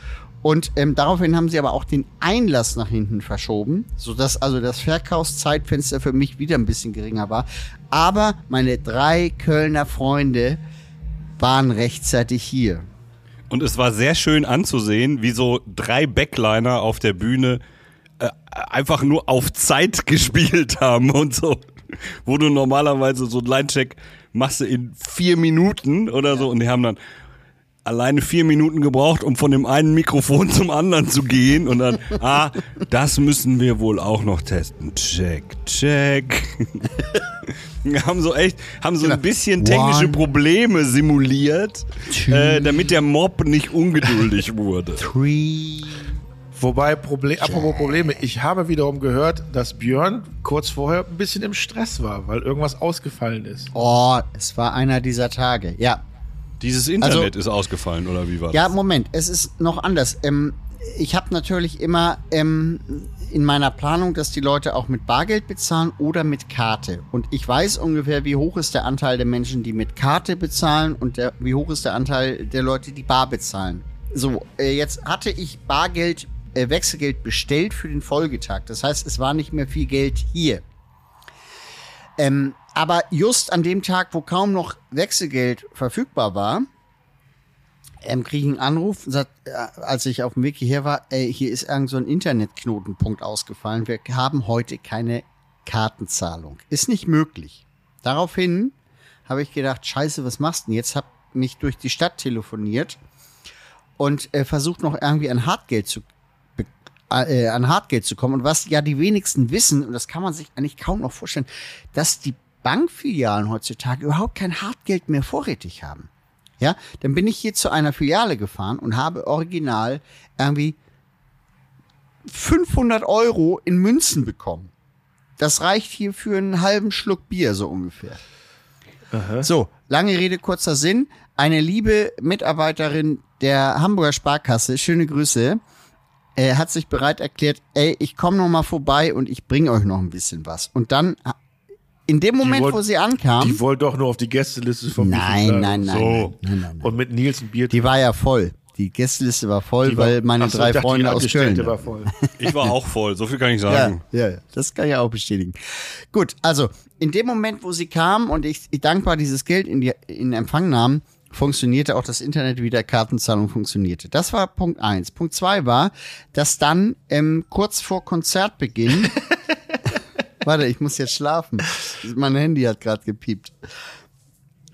Speaker 3: Und ähm, daraufhin haben sie aber auch den Einlass nach hinten verschoben, sodass also das Verkaufszeitfenster für mich wieder ein bisschen geringer war. Aber meine drei Kölner Freunde waren rechtzeitig hier.
Speaker 2: Und es war sehr schön anzusehen, wie so drei Backliner auf der Bühne äh, einfach nur auf Zeit gespielt haben und so. Wo du normalerweise so einen Line-Check machst in vier Minuten oder so und die haben dann alleine vier Minuten gebraucht, um von dem einen Mikrofon zum anderen zu gehen und dann, ah, das müssen wir wohl auch noch testen. Check, check. haben so echt, haben so ein genau. bisschen technische One, Probleme simuliert, äh, damit der Mob nicht ungeduldig wurde.
Speaker 1: Three. Wobei, Problem, apropos Probleme, ich habe wiederum gehört, dass Björn kurz vorher ein bisschen im Stress war, weil irgendwas ausgefallen ist.
Speaker 3: Oh, es war einer dieser Tage, ja.
Speaker 2: Dieses Internet also, ist ausgefallen, oder wie war das?
Speaker 3: Ja, Moment, es ist noch anders. Ähm, ich habe natürlich immer ähm, in meiner Planung, dass die Leute auch mit Bargeld bezahlen oder mit Karte. Und ich weiß ungefähr, wie hoch ist der Anteil der Menschen, die mit Karte bezahlen und der, wie hoch ist der Anteil der Leute, die bar bezahlen. So, äh, jetzt hatte ich Bargeld, äh, Wechselgeld bestellt für den Folgetag. Das heißt, es war nicht mehr viel Geld hier. Ähm, aber just an dem Tag, wo kaum noch Wechselgeld verfügbar war, ähm, kriege ich einen Anruf, sagt, äh, als ich auf dem Weg hierher war, ey, hier ist irgend so ein Internetknotenpunkt ausgefallen. Wir haben heute keine Kartenzahlung. Ist nicht möglich. Daraufhin habe ich gedacht, scheiße, was machst du denn? Jetzt habe mich durch die Stadt telefoniert und äh, versucht noch irgendwie an Hartgeld zu äh, an Hartgeld zu kommen. Und was ja die wenigsten wissen, und das kann man sich eigentlich kaum noch vorstellen, dass die Bankfilialen heutzutage überhaupt kein Hartgeld mehr vorrätig haben. Ja, dann bin ich hier zu einer Filiale gefahren und habe original irgendwie 500 Euro in Münzen bekommen. Das reicht hier für einen halben Schluck Bier, so ungefähr. Aha. So, lange Rede, kurzer Sinn. Eine liebe Mitarbeiterin der Hamburger Sparkasse, schöne Grüße, äh, hat sich bereit erklärt, ey, ich komme noch mal vorbei und ich bringe euch noch ein bisschen was. Und dann in dem Moment, wollt, wo sie ankam.
Speaker 1: Die wollte doch nur auf die Gästeliste
Speaker 3: vom nein, nein, nein, so. nein,
Speaker 1: nein, nein, Und mit Nils ein Bier.
Speaker 3: Die war ja voll. Die Gästeliste war voll, war, weil meine drei dachte, Freunde aus Köln.
Speaker 2: War voll. Ich war auch voll, so viel kann ich sagen.
Speaker 3: Ja, ja, das kann ich auch bestätigen. Gut, also in dem Moment, wo sie kam und ich, ich dankbar dieses Geld in, die, in Empfang nahm, funktionierte auch das Internet wieder, Kartenzahlung funktionierte. Das war Punkt eins. Punkt zwei war, dass dann ähm, kurz vor Konzertbeginn Warte, ich muss jetzt schlafen. Mein Handy hat gerade gepiept.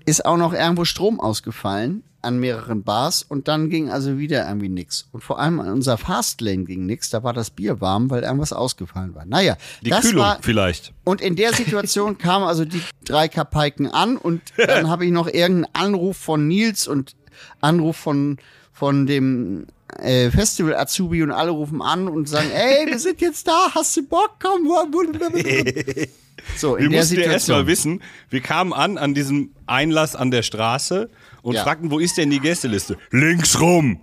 Speaker 3: Ist auch noch irgendwo Strom ausgefallen an mehreren Bars und dann ging also wieder irgendwie nix. Und vor allem an unserer Fastlane ging nix. Da war das Bier warm, weil irgendwas ausgefallen war. Naja,
Speaker 2: die das Kühlung war, vielleicht.
Speaker 3: Und in der Situation kamen also die drei Kapaiken an und dann habe ich noch irgendeinen Anruf von Nils und Anruf von von dem äh, Festival Azubi und alle rufen an und sagen, ey, wir sind jetzt da, hast du Bock? Komm,
Speaker 2: so, in wir der mussten ja erstmal wissen, wir kamen an an diesem Einlass an der Straße und ja. fragten, wo ist denn die Gästeliste? Links rum.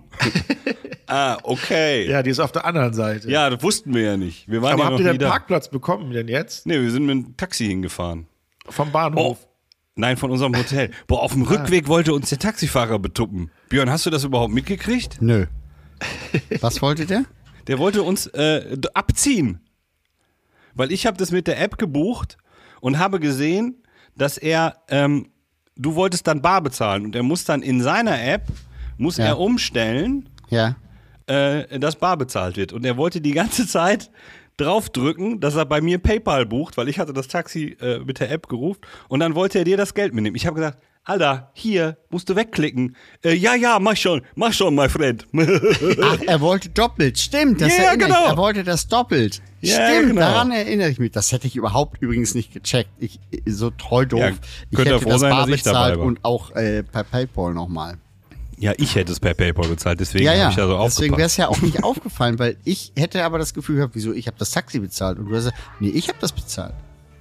Speaker 2: ah, okay.
Speaker 1: Ja, die ist auf der anderen Seite.
Speaker 2: Ja, das wussten wir ja nicht. Wir waren
Speaker 1: Aber
Speaker 2: ja
Speaker 1: habt ihr den Parkplatz bekommen denn jetzt?
Speaker 2: Nee, wir sind mit dem Taxi hingefahren.
Speaker 1: Vom Bahnhof?
Speaker 2: Oh. Nein, von unserem Hotel. Boah, auf dem ah. Rückweg wollte uns der Taxifahrer betuppen. Björn, hast du das überhaupt mitgekriegt?
Speaker 3: Nö. Was wollte der?
Speaker 2: Der wollte uns äh, abziehen. Weil ich habe das mit der App gebucht und habe gesehen, dass er, ähm, du wolltest dann bar bezahlen und er muss dann in seiner App, muss ja. er umstellen,
Speaker 3: ja.
Speaker 2: äh, dass bar bezahlt wird. Und er wollte die ganze Zeit draufdrücken, dass er bei mir PayPal bucht, weil ich hatte das Taxi äh, mit der App gerufen und dann wollte er dir das Geld mitnehmen. Ich habe gesagt, Alter, hier, musst du wegklicken. Äh, ja, ja, mach schon, mach schon, my friend.
Speaker 3: Ach, er wollte doppelt, stimmt, das
Speaker 2: ja, genau.
Speaker 3: Ich. Er wollte das doppelt. Ja, stimmt, genau. daran erinnere ich mich. Das hätte ich überhaupt übrigens nicht gecheckt. Ich, so treu doof. Ja,
Speaker 2: ich hätte froh das sein, bar bezahlt
Speaker 3: und auch äh, per PayPal nochmal.
Speaker 2: Ja, ich hätte es per PayPal bezahlt, deswegen ja, ja. habe ich ja so aufgepasst.
Speaker 3: Deswegen wäre es ja auch nicht aufgefallen, weil ich hätte aber das Gefühl gehabt, wieso, ich habe das Taxi bezahlt. Und du hast gesagt, nee, ich habe das bezahlt.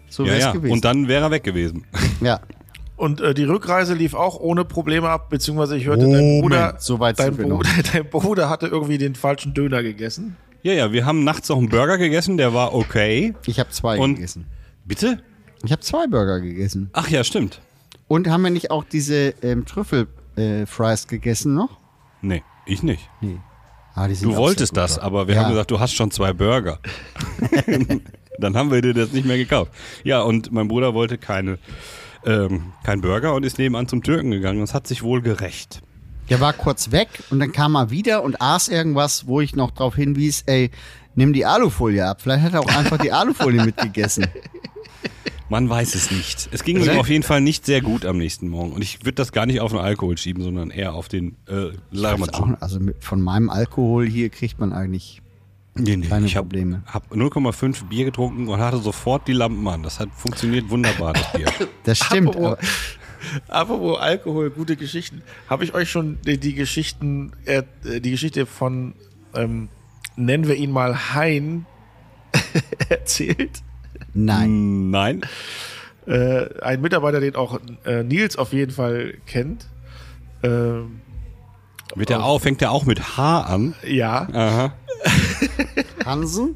Speaker 2: So wäre es ja, gewesen. Und dann wäre er weg gewesen.
Speaker 3: Ja.
Speaker 1: Und äh, die Rückreise lief auch ohne Probleme ab, beziehungsweise ich hörte, Moment, dein Bruder,
Speaker 3: so weit
Speaker 1: dein, Bruder dein Bruder hatte irgendwie den falschen Döner gegessen.
Speaker 2: Ja, ja, wir haben nachts noch einen Burger gegessen, der war okay.
Speaker 3: Ich habe zwei Und, gegessen.
Speaker 2: Bitte?
Speaker 3: Ich habe zwei Burger gegessen.
Speaker 2: Ach ja, stimmt.
Speaker 3: Und haben wir nicht auch diese ähm, Trüffel-Fries äh, gegessen noch?
Speaker 2: Nee, ich nicht. Nee.
Speaker 3: Ah,
Speaker 2: du wolltest das, aber wir ja. haben gesagt, du hast schon zwei Burger. Dann haben wir dir das nicht mehr gekauft. Ja, und mein Bruder wollte keine, ähm, kein Burger und ist nebenan zum Türken gegangen. Das hat sich wohl gerecht.
Speaker 3: Der war kurz weg und dann kam er wieder und aß irgendwas, wo ich noch darauf hinwies, ey, nimm die Alufolie ab. Vielleicht hat er auch einfach die Alufolie mitgegessen.
Speaker 2: Man weiß es nicht. Es ging ihm auf jeden Fall nicht sehr gut am nächsten Morgen. Und ich würde das gar nicht auf den Alkohol schieben, sondern eher auf den äh,
Speaker 3: Larmatschub. Also mit, von meinem Alkohol hier kriegt man eigentlich nee, nee, keine
Speaker 2: ich
Speaker 3: Probleme.
Speaker 2: Ich habe hab 0,5 Bier getrunken und hatte sofort die Lampen an. Das hat funktioniert wunderbar, das Bier.
Speaker 3: das stimmt.
Speaker 1: Apropos, apropos Alkohol, gute Geschichten. Habe ich euch schon die, die Geschichten, äh, die Geschichte von, ähm, nennen wir ihn mal Hein, erzählt?
Speaker 3: Nein.
Speaker 2: Nein.
Speaker 1: Äh, ein Mitarbeiter, den auch äh, Nils auf jeden Fall kennt. Ähm,
Speaker 2: Wird der auch, fängt der auch mit H an?
Speaker 1: Ja.
Speaker 2: Aha.
Speaker 3: Hansen?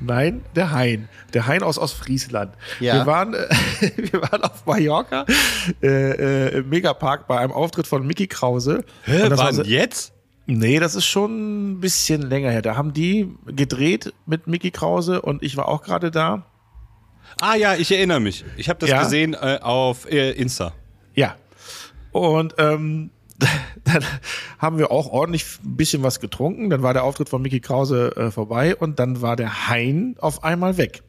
Speaker 1: Nein, der Hein. Der Hein aus Ostfriesland. Ja. Wir, waren, äh, wir waren auf Mallorca äh, äh, im Megapark bei einem Auftritt von Mickey Krause.
Speaker 2: Hä, und das war jetzt?
Speaker 1: Nee, das ist schon ein bisschen länger her. Da haben die gedreht mit Mickey Krause und ich war auch gerade da.
Speaker 2: Ah ja, ich erinnere mich. Ich habe das ja. gesehen äh, auf äh, Insta.
Speaker 1: Ja. Und ähm, dann haben wir auch ordentlich ein bisschen was getrunken. Dann war der Auftritt von Mickey Krause äh, vorbei und dann war der Hein auf einmal weg.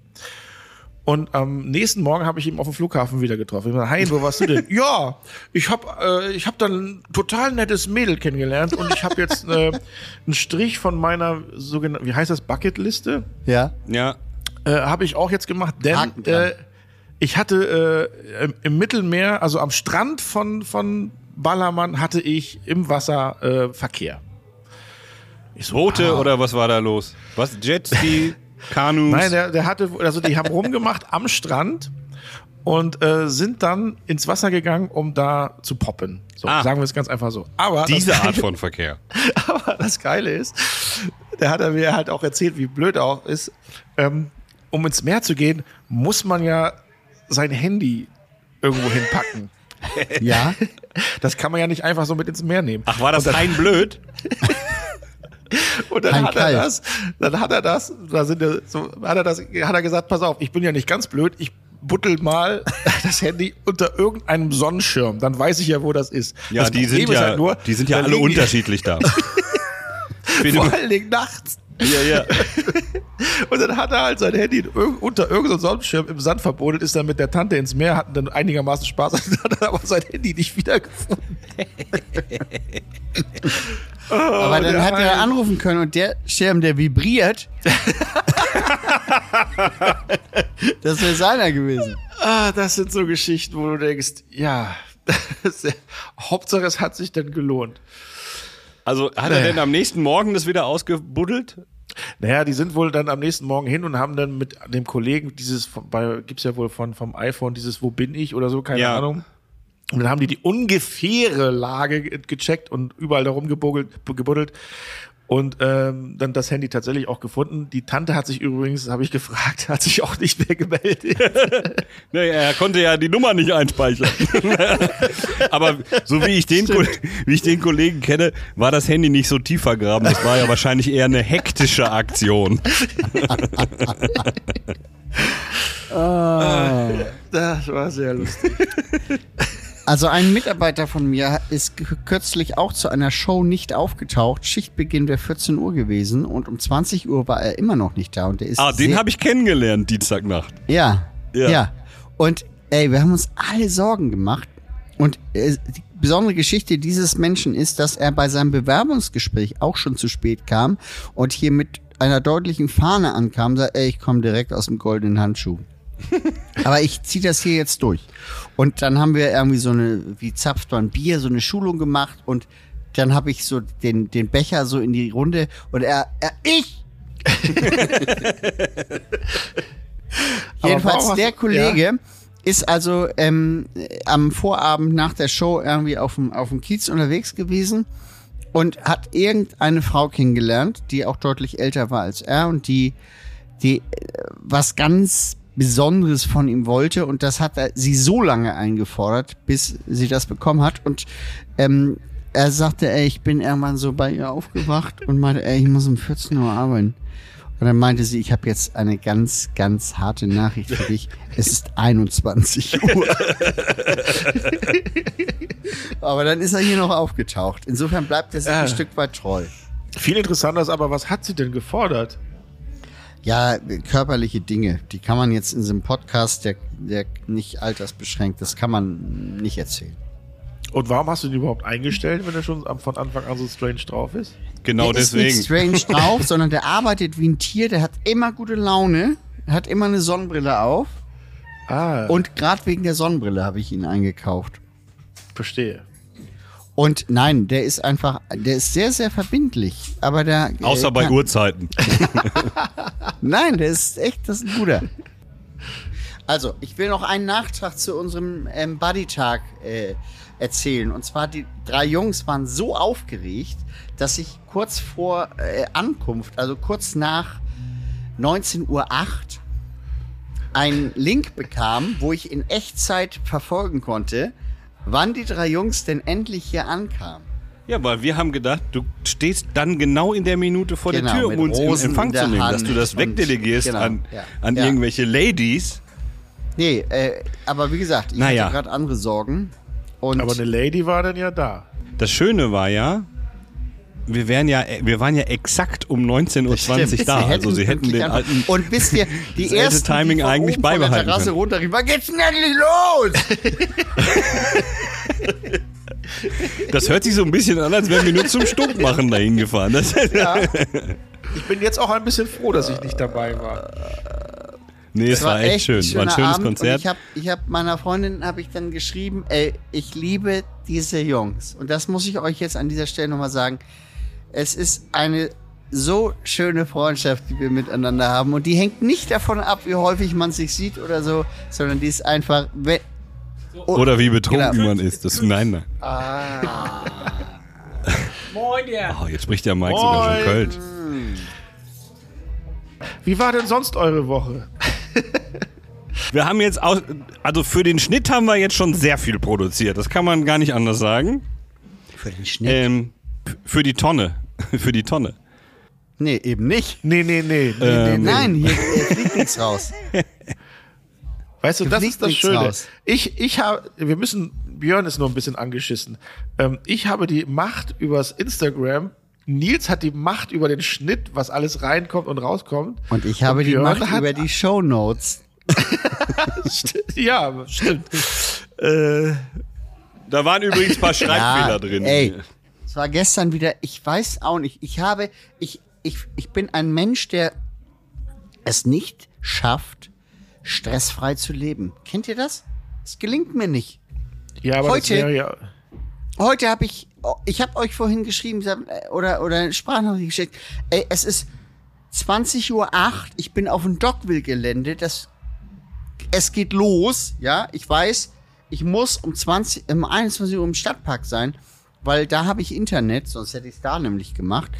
Speaker 1: Und am nächsten Morgen habe ich ihn auf dem Flughafen wieder getroffen. Ich meine, Hein, wo warst du denn? ja, ich habe äh, ich hab dann ein total nettes Mädel kennengelernt und ich habe jetzt äh, einen Strich von meiner sogenannten, wie heißt das, Bucketliste?
Speaker 3: Ja.
Speaker 2: Ja.
Speaker 1: Äh, habe ich auch jetzt gemacht, denn äh, ich hatte äh, im, im Mittelmeer, also am Strand von, von Ballermann, hatte ich im Wasser äh, Verkehr. Ich so,
Speaker 2: Boote
Speaker 1: ah.
Speaker 2: oder was war da los? Was? Jetski, Kanus?
Speaker 1: Nein, der, der hatte, also die haben rumgemacht am Strand und äh, sind dann ins Wasser gegangen, um da zu poppen. So,
Speaker 2: Ah.
Speaker 1: sagen wir es ganz einfach so. Aber
Speaker 2: Diese
Speaker 1: das,
Speaker 2: Art von Verkehr.
Speaker 1: aber das Geile ist, der hat er mir halt auch erzählt, wie blöd er auch ist. Ähm, um ins Meer zu gehen, muss man ja sein Handy irgendwo hinpacken.
Speaker 3: Ja.
Speaker 1: Das kann man ja nicht einfach so mit ins Meer nehmen.
Speaker 2: Ach, war das Hein blöd?
Speaker 1: Und dann
Speaker 3: Ein
Speaker 1: hat er
Speaker 3: Kalt.
Speaker 1: das, dann hat er das, da sind wir, so, hat er das, hat er gesagt, pass auf, ich bin ja nicht ganz blöd, ich buttel mal das Handy unter irgendeinem Sonnenschirm, dann weiß ich ja, wo das ist.
Speaker 2: Ja,
Speaker 1: das
Speaker 2: die
Speaker 1: Problem
Speaker 2: sind ja,
Speaker 1: halt nur,
Speaker 2: die sind ja alle unterschiedlich da.
Speaker 1: Vor
Speaker 2: du-
Speaker 1: allen Dingen nachts.
Speaker 2: Ja, ja.
Speaker 1: Und dann hat er halt sein Handy unter irgendeinem Sonnenschirm im Sand verbuddelt, ist dann mit der Tante ins Meer, hatten dann einigermaßen Spaß, hat er aber sein Handy nicht wiedergefunden.
Speaker 3: Aber dann hat er
Speaker 1: Hein.
Speaker 3: anrufen können und der Schirm, der vibriert, das wäre seiner gewesen.
Speaker 1: Ah, das sind so Geschichten, wo du denkst, ja, das, Hauptsache es hat sich dann gelohnt.
Speaker 2: Also hat er denn am nächsten Morgen das wieder ausgebuddelt?
Speaker 1: Naja, die sind wohl dann am nächsten Morgen hin und haben dann mit dem Kollegen dieses, bei, gibt's ja wohl von, vom iPhone dieses Wo bin ich oder so, keine
Speaker 2: Ja.
Speaker 1: Ahnung. Und dann haben die die ungefähre Lage ge- gecheckt und überall darum gebuddelt, gebuddelt und ähm, dann das Handy tatsächlich auch gefunden. Die Tante hat sich übrigens, habe ich gefragt, hat sich auch nicht mehr gemeldet.
Speaker 2: Nee, er konnte ja die Nummer nicht einspeichern. Aber so wie ich, den, wie ich den Kollegen kenne, war das Handy nicht so tief vergraben. Das war ja wahrscheinlich eher eine hektische Aktion.
Speaker 1: Das war sehr lustig.
Speaker 3: Also ein Mitarbeiter von mir ist kürzlich auch zu einer Show nicht aufgetaucht. Schichtbeginn wäre 14 Uhr gewesen und um 20 Uhr war er immer noch nicht da. Und der ist
Speaker 2: Ah, den habe ich kennengelernt Dienstagnacht.
Speaker 3: Ja,
Speaker 2: Ja.
Speaker 3: ja. Und ey, wir haben uns alle Sorgen gemacht. Und äh, die besondere Geschichte dieses Menschen ist, dass er bei seinem Bewerbungsgespräch auch schon zu spät kam und hier mit einer deutlichen Fahne ankam, sagt, ey, ich komme direkt aus dem goldenen Handschuh. Aber ich ziehe das hier jetzt durch. Und dann haben wir irgendwie so eine, wie zapft man Bier, so eine Schulung gemacht und dann habe ich so den, den Becher so in die Runde und er, er ich! Jedenfalls der Kollege ist also ähm, am Vorabend nach der Show irgendwie auf dem, auf dem Kiez unterwegs gewesen und hat irgendeine Frau kennengelernt, die auch deutlich älter war als er und die, die äh, was ganz Besonderes von ihm wollte und das hat sie so lange eingefordert, bis sie das bekommen hat und ähm, er sagte, ey, ich bin irgendwann so bei ihr aufgewacht und meinte, ey, ich muss um 14 Uhr arbeiten. Und dann meinte sie, ich habe jetzt eine ganz, ganz harte Nachricht für dich. Es ist 21 Uhr. aber dann ist er hier noch aufgetaucht. Insofern bleibt er sich
Speaker 1: Ah.
Speaker 3: ein Stück weit treu.
Speaker 1: Viel interessanter ist aber, was hat sie denn gefordert?
Speaker 3: Ja, körperliche Dinge, die kann man jetzt in so einem Podcast, der, der nicht altersbeschränkt, das kann man nicht erzählen.
Speaker 1: Und warum hast du ihn überhaupt eingestellt, wenn er schon von Anfang an so strange drauf ist?
Speaker 2: Genau
Speaker 3: der
Speaker 2: deswegen.
Speaker 3: ist nicht strange drauf, sondern der arbeitet wie ein Tier, der hat immer gute Laune, hat immer eine Sonnenbrille auf.
Speaker 1: Ah,
Speaker 3: Und gerade wegen der Sonnenbrille habe ich ihn eingekauft.
Speaker 1: verstehe.
Speaker 3: Und nein, der ist einfach, der ist sehr, sehr verbindlich. Aber der. äh,
Speaker 2: Außer bei
Speaker 3: kann-
Speaker 2: Uhrzeiten.
Speaker 3: Nein, der ist echt, das ist ein guter. Also, ich will noch einen Nachtrag zu unserem ähm, Buddy-Tag äh, erzählen. Und zwar, die drei Jungs waren so aufgeregt, dass ich kurz vor äh, Ankunft, also kurz nach 19.08 Uhr, einen Link bekam, wo ich in Echtzeit verfolgen konnte, wann die drei Jungs denn endlich hier ankamen.
Speaker 2: Ja, weil wir haben gedacht, du stehst dann genau in der Minute vor
Speaker 3: Genau,
Speaker 2: der Tür, um uns in
Speaker 3: Rosen
Speaker 2: Empfang
Speaker 3: in der
Speaker 2: zu nehmen, dass
Speaker 3: Hand
Speaker 2: du das wegdelegierst
Speaker 3: genau,
Speaker 2: an,
Speaker 3: ja.
Speaker 2: an
Speaker 3: Ja.
Speaker 2: irgendwelche Ladies.
Speaker 3: Nee, äh, aber wie gesagt, ich
Speaker 2: Naja.
Speaker 3: hatte gerade andere Sorgen. Und
Speaker 1: Aber eine Lady war dann ja da.
Speaker 2: Das Schöne war ja, wir wären ja, wir waren ja exakt um 19.20 Uhr da.
Speaker 3: Sie
Speaker 2: also sie hätten den alten.
Speaker 3: Und wisst ihr, die ersten,
Speaker 2: Timing
Speaker 3: die
Speaker 2: eigentlich
Speaker 3: oben von der
Speaker 2: beibehalten
Speaker 3: Terrasse
Speaker 2: können.
Speaker 3: runterriefen, wann geht's denn endlich los?
Speaker 2: Das hört sich so ein bisschen an, als wären wir nur zum Stuck machen dahin gefahren. Das,
Speaker 1: Ich bin jetzt auch ein bisschen froh, dass ich nicht dabei war.
Speaker 2: nee, es war, echt schön. War ein schönes
Speaker 3: Abend
Speaker 2: Konzert.
Speaker 3: Ich habe ich hab meiner Freundin habe ich dann geschrieben, ey, ich liebe diese Jungs. Und das muss ich euch jetzt an dieser Stelle nochmal sagen. Es ist eine so schöne Freundschaft, die wir miteinander haben. Und die hängt nicht davon ab, wie häufig man sich sieht oder so, sondern die ist einfach. we-
Speaker 2: Oder wie betrunken
Speaker 3: Genau.
Speaker 2: man ist. Das, nein, nein.
Speaker 4: Moin, ja.
Speaker 2: Oh, jetzt spricht der Mike sogar schon
Speaker 1: Moin.
Speaker 2: Kölsch.
Speaker 1: Wie war denn sonst eure Woche?
Speaker 2: Wir haben jetzt, aus, also für den Schnitt haben wir jetzt schon sehr viel produziert. Das kann man gar nicht anders sagen.
Speaker 3: Für den Schnitt?
Speaker 2: Ähm, für die Tonne. für die Tonne.
Speaker 3: nee, eben nicht.
Speaker 1: Nee, nee, nee. nee,
Speaker 2: Ähm,
Speaker 1: nee, nee.
Speaker 3: Nein, hier, hier fliegt nichts raus.
Speaker 1: Weißt du, das ist das Schöne.
Speaker 3: raus.
Speaker 1: Ich, ich habe, wir müssen, Björn ist nur ein bisschen angeschissen. Ähm, ich habe die Macht übers Instagram. Nils hat die Macht über den Schnitt, was alles reinkommt und rauskommt.
Speaker 3: Und ich habe die
Speaker 1: Björn
Speaker 3: Macht
Speaker 1: hat-
Speaker 3: über die Show Notes.
Speaker 1: ja, stimmt. äh,
Speaker 2: Da waren übrigens ein paar Schreibfehler drin.
Speaker 3: Ey, war gestern wieder, ich weiß auch nicht, ich habe, ich, ich, ich bin ein Mensch, der es nicht schafft, stressfrei zu leben. Kennt ihr das? Es gelingt mir nicht.
Speaker 1: ja, aber
Speaker 3: Heute-
Speaker 1: wäre ja.
Speaker 3: Heute habe ich, ich habe euch vorhin geschrieben äh, oder, oder Sprachnachricht geschickt, ey, es ist 20.08 Uhr, ich bin auf dem Dockville-Gelände, das, es geht los, ja, ich weiß, ich muss um 20, um 21 Uhr im Stadtpark sein, weil da habe ich Internet, sonst hätte ich es da nämlich gemacht.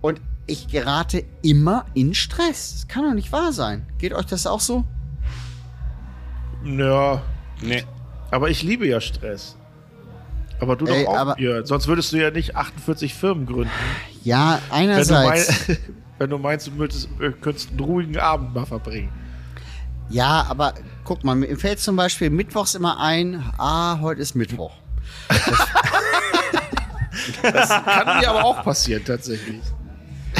Speaker 3: Und ich gerate immer in Stress. Das kann doch nicht wahr sein. Geht euch das auch so?
Speaker 1: Ja,
Speaker 2: Nee.
Speaker 1: aber ich liebe ja Stress. Aber du
Speaker 3: Ey,
Speaker 1: doch auch,
Speaker 3: aber-
Speaker 1: Björn. Sonst würdest du ja nicht 48 Firmen gründen.
Speaker 3: Ja,
Speaker 1: Wenn du,
Speaker 3: einerseits.
Speaker 1: mein, wenn du meinst, du würdest, äh, könntest einen ruhigen Abend mal verbringen.
Speaker 3: Ja, aber guck mal, mir fällt zum Beispiel mittwochs immer ein, ah, heute ist Mittwoch.
Speaker 1: Kann mir aber auch passieren, tatsächlich.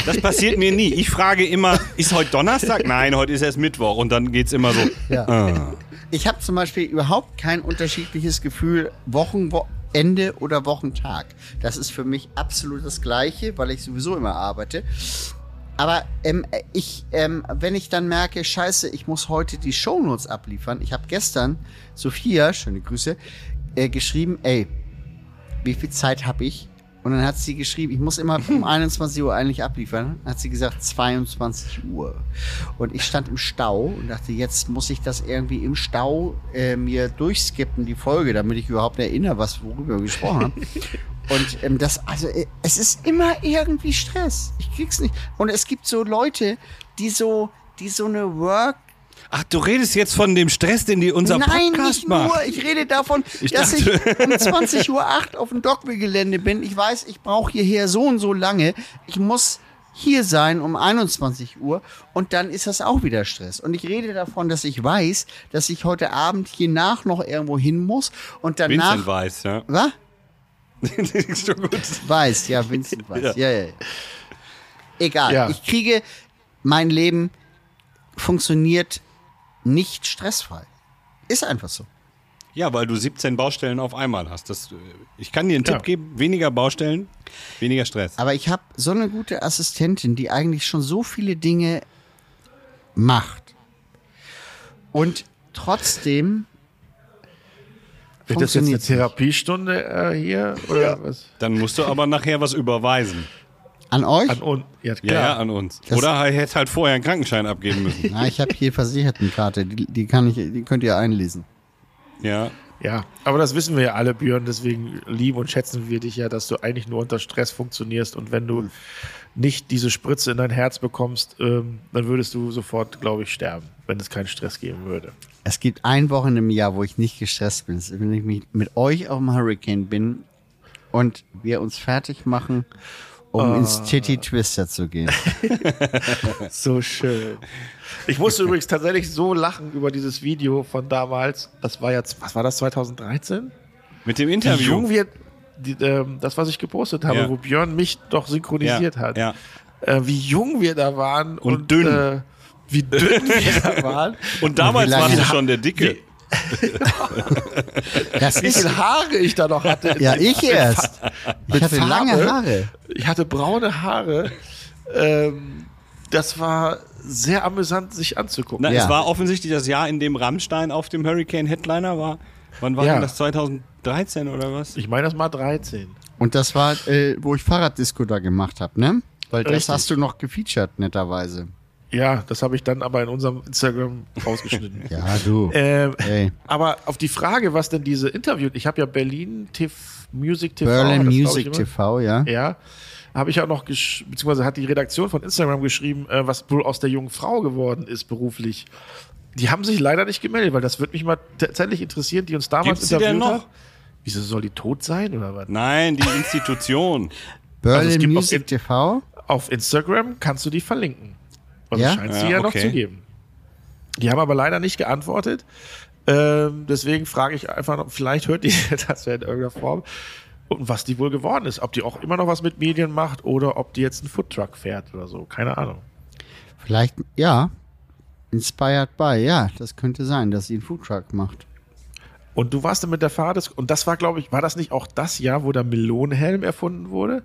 Speaker 2: Das passiert mir nie. Ich frage immer, ist heute Donnerstag? Nein, heute ist erst Mittwoch. Und dann geht's immer so.
Speaker 3: Ja.
Speaker 2: Ah.
Speaker 3: Ich habe zum Beispiel überhaupt kein unterschiedliches Gefühl, Wochenende oder Wochentag. Das ist für mich absolut das Gleiche, weil ich sowieso immer arbeite. Aber ähm, ich, ähm, wenn ich dann merke, scheiße, ich muss heute die Shownotes abliefern. Ich habe gestern Sophia, schöne Grüße, äh, geschrieben, ey, wie viel Zeit habe ich? Und dann hat sie geschrieben, ich muss immer um 21 Uhr eigentlich abliefern. Dann hat sie gesagt 22 Uhr. Und ich stand im Stau und dachte, jetzt muss ich das irgendwie im Stau äh, mir durchskippen, die Folge, damit ich überhaupt erinnere, was worüber wir gesprochen haben. Und ähm, das, also äh, es ist immer irgendwie Stress. Ich krieg's nicht. Und es gibt so Leute, die so, die so eine Work
Speaker 2: Ach, du redest jetzt von dem Stress, den die unser
Speaker 3: Nein,
Speaker 2: Podcast
Speaker 3: nicht
Speaker 2: macht.
Speaker 3: nur. Ich rede davon,
Speaker 2: Ich
Speaker 3: dass
Speaker 2: dachte-
Speaker 3: ich um 20.08 Uhr auf dem Dockville-Gelände bin. Ich weiß, ich brauche hierher so und so lange. Ich muss hier sein um 21 Uhr und dann ist das auch wieder Stress. Und ich rede davon, dass ich weiß, dass ich heute Abend hier nach noch irgendwo hin muss und danach...
Speaker 2: Vincent weiß, ja.
Speaker 3: Was?
Speaker 2: schon gut.
Speaker 3: Weiß, ja, Vincent weiß.
Speaker 2: Ja.
Speaker 3: Ja, ja, ja. Egal.
Speaker 1: Ja.
Speaker 3: Ich kriege, mein Leben funktioniert nicht stressfrei. Ist einfach so.
Speaker 2: Ja, weil du 17 Baustellen auf einmal hast. Das, äh, ich kann dir einen
Speaker 1: Ja.
Speaker 2: Tipp geben: weniger Baustellen, weniger Stress.
Speaker 3: Aber ich habe so eine gute Assistentin, die eigentlich schon so viele Dinge macht. Und trotzdem
Speaker 1: Wird das jetzt eine. Therapiestunde äh, hier? Oder was?
Speaker 2: Dann musst du aber nachher was überweisen.
Speaker 3: An euch.
Speaker 1: An uns. Ja,
Speaker 2: Ja, ja, an uns.
Speaker 3: Das-
Speaker 2: Oder er hätte halt vorher einen Krankenschein abgeben müssen.
Speaker 3: Na, ich habe hier Versichertenkarte, die, die kann ich, die könnt ihr einlesen.
Speaker 2: ja.
Speaker 1: Ja, aber das wissen wir ja alle, Björn. Deswegen lieben und schätzen wir dich ja, dass du eigentlich nur unter Stress funktionierst. Und wenn du nicht diese Spritze in dein Herz bekommst, ähm, dann würdest du sofort, glaube ich, sterben, wenn es keinen Stress geben würde.
Speaker 3: Es gibt ein Wochen im Jahr, wo ich nicht gestresst bin. Ist, Wenn ich mich mit euch auf dem Hurricane bin und wir uns fertig machen, um ins Titty Twister zu gehen.
Speaker 1: So schön. Ich musste übrigens tatsächlich so lachen über dieses Video von damals. Das war jetzt, was war das, 2013?
Speaker 2: Mit dem
Speaker 1: Wie
Speaker 2: Interview.
Speaker 1: jung wir, die, ähm, das, was ich gepostet habe,
Speaker 2: Ja.
Speaker 1: wo Björn mich doch synchronisiert
Speaker 2: ja,
Speaker 1: hat.
Speaker 2: Ja.
Speaker 1: Äh, wie jung wir da waren
Speaker 2: Und dünn.
Speaker 1: Äh, wie dünn wir da waren.
Speaker 2: Und damals
Speaker 3: Wie
Speaker 2: warst du schon der Dicke.
Speaker 3: Das
Speaker 1: Wie
Speaker 3: ist,
Speaker 1: viele Haare ich da noch hatte.
Speaker 3: ja, ich erst. Ich
Speaker 1: mit
Speaker 3: hatte lange
Speaker 1: Farbe.
Speaker 3: Haare.
Speaker 1: Ich hatte braune Haare. Ähm, das war sehr amüsant, sich anzugucken.
Speaker 2: Na,
Speaker 3: Ja.
Speaker 2: Es war offensichtlich das Jahr, in dem Rammstein auf dem Hurricane Headliner war. Wann war
Speaker 1: Ja.
Speaker 2: denn das? 2013 oder was?
Speaker 1: Ich meine, das mal 13.
Speaker 3: Und das war, äh, wo ich Fahrraddisco da gemacht habe, ne? Weil das
Speaker 1: Richtig.
Speaker 3: hast du noch gefeatured, netterweise.
Speaker 1: Ja, das habe ich dann aber in unserem Instagram rausgeschnitten.
Speaker 3: Ja, du.
Speaker 1: ähm,
Speaker 3: Ey.
Speaker 1: aber auf die Frage, was denn diese Interview, ich habe ja Berlin TV, Music TV.
Speaker 3: Berlin
Speaker 1: das,
Speaker 3: Music
Speaker 1: immer.
Speaker 3: TV, ja.
Speaker 1: Ja, habe ich auch noch, gesch beziehungsweise hat die Redaktion von Instagram geschrieben, äh, was wohl aus der jungen Frau geworden ist beruflich. Die haben sich leider nicht gemeldet, weil das würde mich mal tatsächlich interessieren, die uns damals
Speaker 2: Gibt's denn
Speaker 1: interviewt
Speaker 2: noch?
Speaker 1: hat. Wieso soll die tot sein oder was?
Speaker 2: Nein, die Institution.
Speaker 3: Berlin
Speaker 1: Also es gibt auf
Speaker 3: Music
Speaker 1: in-
Speaker 3: TV.
Speaker 1: Auf Instagram kannst du die verlinken. Also
Speaker 3: Ja?
Speaker 1: scheint sie
Speaker 2: Ja,
Speaker 1: ja noch
Speaker 2: okay.
Speaker 1: zu geben. Die haben aber leider nicht geantwortet. Ähm, deswegen frage ich einfach noch, vielleicht hört die das ja in irgendeiner Form. Und was die wohl geworden ist. Ob die auch immer noch was mit Medien macht oder ob die jetzt einen Foodtruck fährt oder so. Keine Ahnung.
Speaker 3: Vielleicht, ja. Inspired by, ja, das könnte sein, dass sie einen Foodtruck macht.
Speaker 1: Und du warst dann mit der Fahrrad und das war, glaube ich, war das nicht auch das Jahr, wo der Melonenhelm erfunden wurde?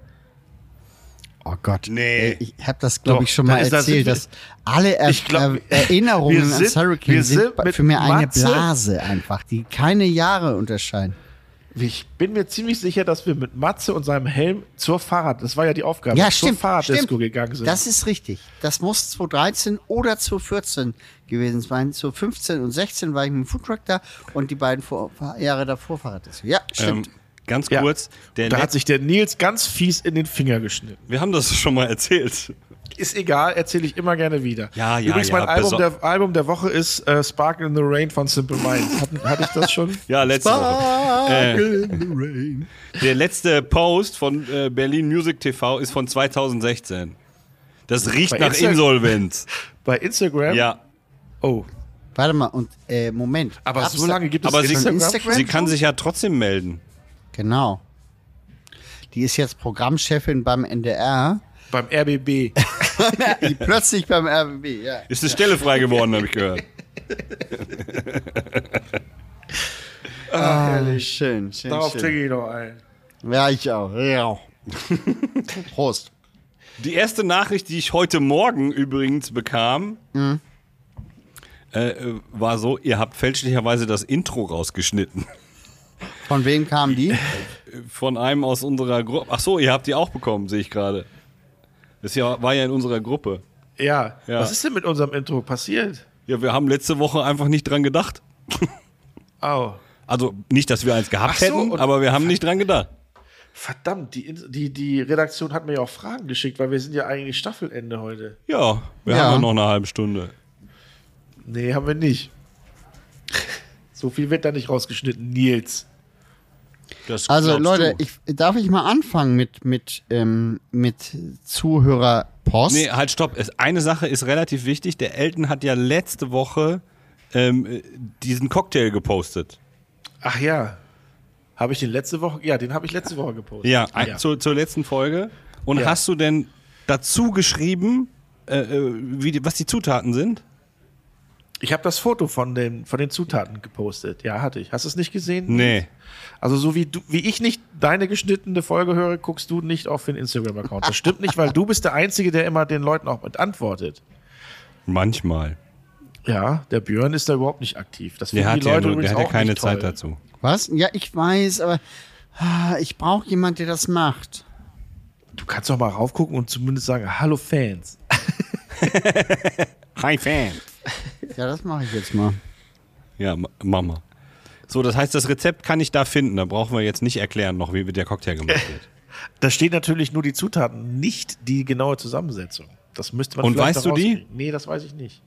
Speaker 3: Oh Gott.
Speaker 2: Nee.
Speaker 3: Ey, Ich habe das, glaube ich, schon mal
Speaker 1: da sind
Speaker 3: erzählt,
Speaker 1: wir-
Speaker 3: dass alle er
Speaker 1: Ich glaub,
Speaker 3: er Erinnerungen
Speaker 1: wir
Speaker 3: an
Speaker 1: sind-
Speaker 3: Hurricane sind,
Speaker 1: sind
Speaker 3: für mir eine
Speaker 1: Matze-
Speaker 3: Blase einfach, die keine Jahre unterscheiden.
Speaker 1: Ich bin mir ziemlich sicher, dass wir mit Matze und seinem Helm zur Fahrrad, das war ja die Aufgabe,
Speaker 3: Ja,
Speaker 1: zur
Speaker 3: stimmt.
Speaker 1: Fahrraddisco
Speaker 3: stimmt.
Speaker 1: gegangen sind.
Speaker 3: Das ist richtig. Das muss 2013 oder 2014 gewesen sein. 2015 und 16 war ich mit dem Foodtruck da und die beiden vor, Jahre davor Fahrraddisco. Ja,
Speaker 2: ähm,
Speaker 3: stimmt.
Speaker 2: Ganz
Speaker 1: Ja.
Speaker 2: kurz. Der
Speaker 1: da hat sich der Nils ganz fies in den Finger geschnitten.
Speaker 2: wir haben das schon mal erzählt.
Speaker 1: Ist egal, erzähle ich immer gerne wieder.
Speaker 2: Ja, ja,
Speaker 1: Übrigens,
Speaker 2: ja,
Speaker 1: mein Album
Speaker 2: beso-
Speaker 1: der, Album der Woche ist äh, Sparkle in the Rain von Simple Minds. Hatten, hatte ich das schon?
Speaker 2: Ja, letzte Woche. Äh,
Speaker 3: in the rain.
Speaker 2: der letzte Post von äh, Berlin Music TV ist von 2016. Das riecht
Speaker 1: Bei
Speaker 2: nach
Speaker 1: Insta-
Speaker 2: Insolvenz.
Speaker 1: Bei Instagram?
Speaker 2: Ja.
Speaker 1: Oh.
Speaker 3: Warte mal, und äh, Moment.
Speaker 1: Aber
Speaker 3: Gab's
Speaker 1: so lange gibt es
Speaker 2: Aber sie-
Speaker 1: Instagram?
Speaker 3: Instagram?
Speaker 2: Sie kann sich ja trotzdem melden.
Speaker 3: Genau. Die ist jetzt Programmchefin beim NDR.
Speaker 1: beim RBB.
Speaker 3: Plötzlich beim RBB, ja.
Speaker 2: Ist eine Stelle frei geworden, habe ich gehört.
Speaker 3: Ah, herrlich. Schön, schön,
Speaker 1: Darauf
Speaker 3: schön.
Speaker 1: trinke ich noch ein.
Speaker 3: Ja, ich auch. Ja. Prost.
Speaker 2: Die erste Nachricht, die ich heute Morgen übrigens bekam, äh, äh, war so: Ihr habt fälschlicherweise das Intro rausgeschnitten.
Speaker 3: Von wem kam die?
Speaker 2: Von einem aus unserer Gruppe. Ach so, ihr habt die auch bekommen, sehe ich gerade. Das ja, war ja in unserer Gruppe.
Speaker 1: Ja.
Speaker 2: Ja.
Speaker 1: Was ist denn mit unserem Intro passiert?
Speaker 2: Ja, wir haben letzte Woche einfach nicht dran gedacht.
Speaker 1: Au.
Speaker 2: Also nicht, dass wir eins gehabt
Speaker 1: so,
Speaker 2: hätten, aber wir haben nicht dran gedacht.
Speaker 1: Verdammt, die, die, die Redaktion hat mir ja auch Fragen geschickt, weil wir sind ja eigentlich Staffelende heute.
Speaker 2: Ja, wir
Speaker 3: Ja.
Speaker 2: haben ja noch eine halbe Stunde.
Speaker 1: Nee, haben wir nicht. So viel wird da nicht rausgeschnitten, Nils.
Speaker 2: Das
Speaker 3: Also Leute, ich, darf ich mal anfangen mit, mit, ähm, mit Zuhörerpost?
Speaker 2: Nee, halt, stopp. Eine Sache ist relativ wichtig. Der Elton hat ja letzte Woche ähm, äh, diesen Cocktail gepostet.
Speaker 1: Ach ja. Habe ich den letzte Woche? Ja, den habe ich letzte Woche gepostet.
Speaker 2: Ja,
Speaker 1: Ah,
Speaker 2: ein- Zur, zur letzten Folge. Und
Speaker 1: Ja.
Speaker 2: hast du denn dazu geschrieben, äh, äh, wie was die Zutaten sind?
Speaker 1: Ich habe das Foto von den, von den Zutaten gepostet. Ja, hatte ich. Hast du es nicht gesehen?
Speaker 2: Nee.
Speaker 1: Also so wie du, wie ich nicht deine geschnittene Folge höre, guckst du nicht auf den Instagram-Account. Das stimmt nicht, weil du bist der Einzige, der immer den Leuten auch mit antwortet.
Speaker 2: Manchmal.
Speaker 1: Ja, der Björn ist da überhaupt nicht aktiv. Das
Speaker 2: Der hat
Speaker 1: die
Speaker 2: ja,
Speaker 1: Leute
Speaker 2: nur, der hat ja
Speaker 1: auch
Speaker 2: keine
Speaker 1: nicht toll.
Speaker 2: Zeit dazu.
Speaker 3: Was? Ja, ich weiß, aber ah, ich brauche jemanden, der das macht.
Speaker 1: Du kannst doch mal raufgucken und zumindest sagen, hallo Fans.
Speaker 2: Hi Fan.
Speaker 3: Ja, das mache ich jetzt mal.
Speaker 2: Ja, Ma- Mama. So, das heißt, das Rezept kann ich da finden. Da brauchen wir jetzt nicht erklären, noch wie der Cocktail gemacht wird.
Speaker 1: Da stehen natürlich nur die Zutaten, nicht die genaue Zusammensetzung. Das müsste man
Speaker 2: Und
Speaker 1: vielleicht
Speaker 2: weißt du die?
Speaker 1: Nee, das weiß ich nicht.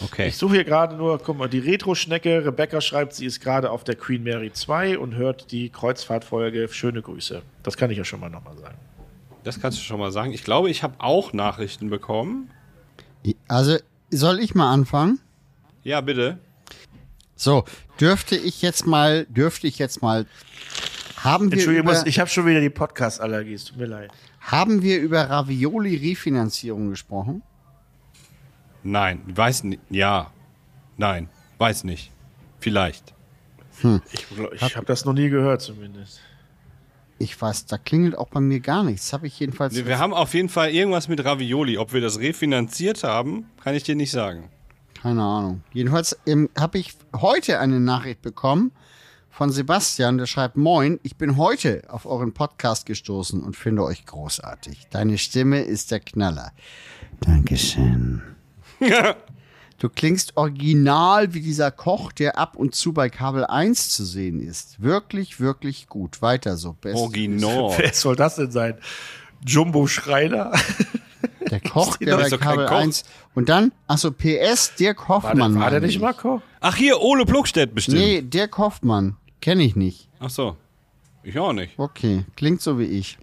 Speaker 2: Okay.
Speaker 1: Ich suche hier gerade nur, guck mal, die Retro-Schnecke. Rebecca schreibt, sie ist gerade auf der Queen Mary 2 und hört die Kreuzfahrtfolge. Schöne Grüße. Das kann ich ja schon mal nochmal sagen.
Speaker 2: Das kannst du schon mal sagen. Ich glaube, ich habe auch Nachrichten bekommen.
Speaker 3: Also, soll ich mal anfangen?
Speaker 2: Ja, bitte.
Speaker 3: So, dürfte ich jetzt mal, dürfte ich jetzt mal Haben wir
Speaker 1: Entschuldigung,
Speaker 3: über,
Speaker 1: ich habe schon wieder die Podcast-Allergie, es tut mir leid.
Speaker 3: haben wir über Ravioli-Refinanzierung gesprochen?
Speaker 2: Nein, weiß nicht. Ja. Nein, weiß nicht. Vielleicht.
Speaker 1: Ich, ich habe das noch nie gehört zumindest.
Speaker 3: Ich weiß, da klingelt auch bei mir gar nichts. Habe ich jedenfalls.
Speaker 2: Wir haben auf jeden Fall irgendwas mit Ravioli. Ob wir das refinanziert haben, kann ich dir nicht sagen.
Speaker 3: Keine Ahnung. Jedenfalls ähm, habe ich heute eine Nachricht bekommen von Sebastian, der schreibt: Moin, ich bin heute auf euren Podcast gestoßen und finde euch großartig. Deine Stimme ist der Knaller. Dankeschön. Du klingst original wie dieser Koch, der ab und zu bei Kabel 1 zu sehen ist. Wirklich, wirklich gut. Weiter so. Best
Speaker 2: Original.
Speaker 1: Wer soll das denn sein? Jumbo Schreiner?
Speaker 3: Der Koch, der bei
Speaker 2: ist doch kein
Speaker 3: Kabel
Speaker 2: Koch.
Speaker 3: 1. Und dann, achso, PS, der
Speaker 1: War der,
Speaker 3: Kaufmann.
Speaker 1: war der nicht
Speaker 3: ich.
Speaker 1: mal Koch?
Speaker 2: Ach, hier, Ole Pluckstedt bestimmt.
Speaker 3: Nee, der Kaufmann. Kenne ich nicht.
Speaker 2: Ach so. Ich auch nicht.
Speaker 3: Okay, klingt so wie ich.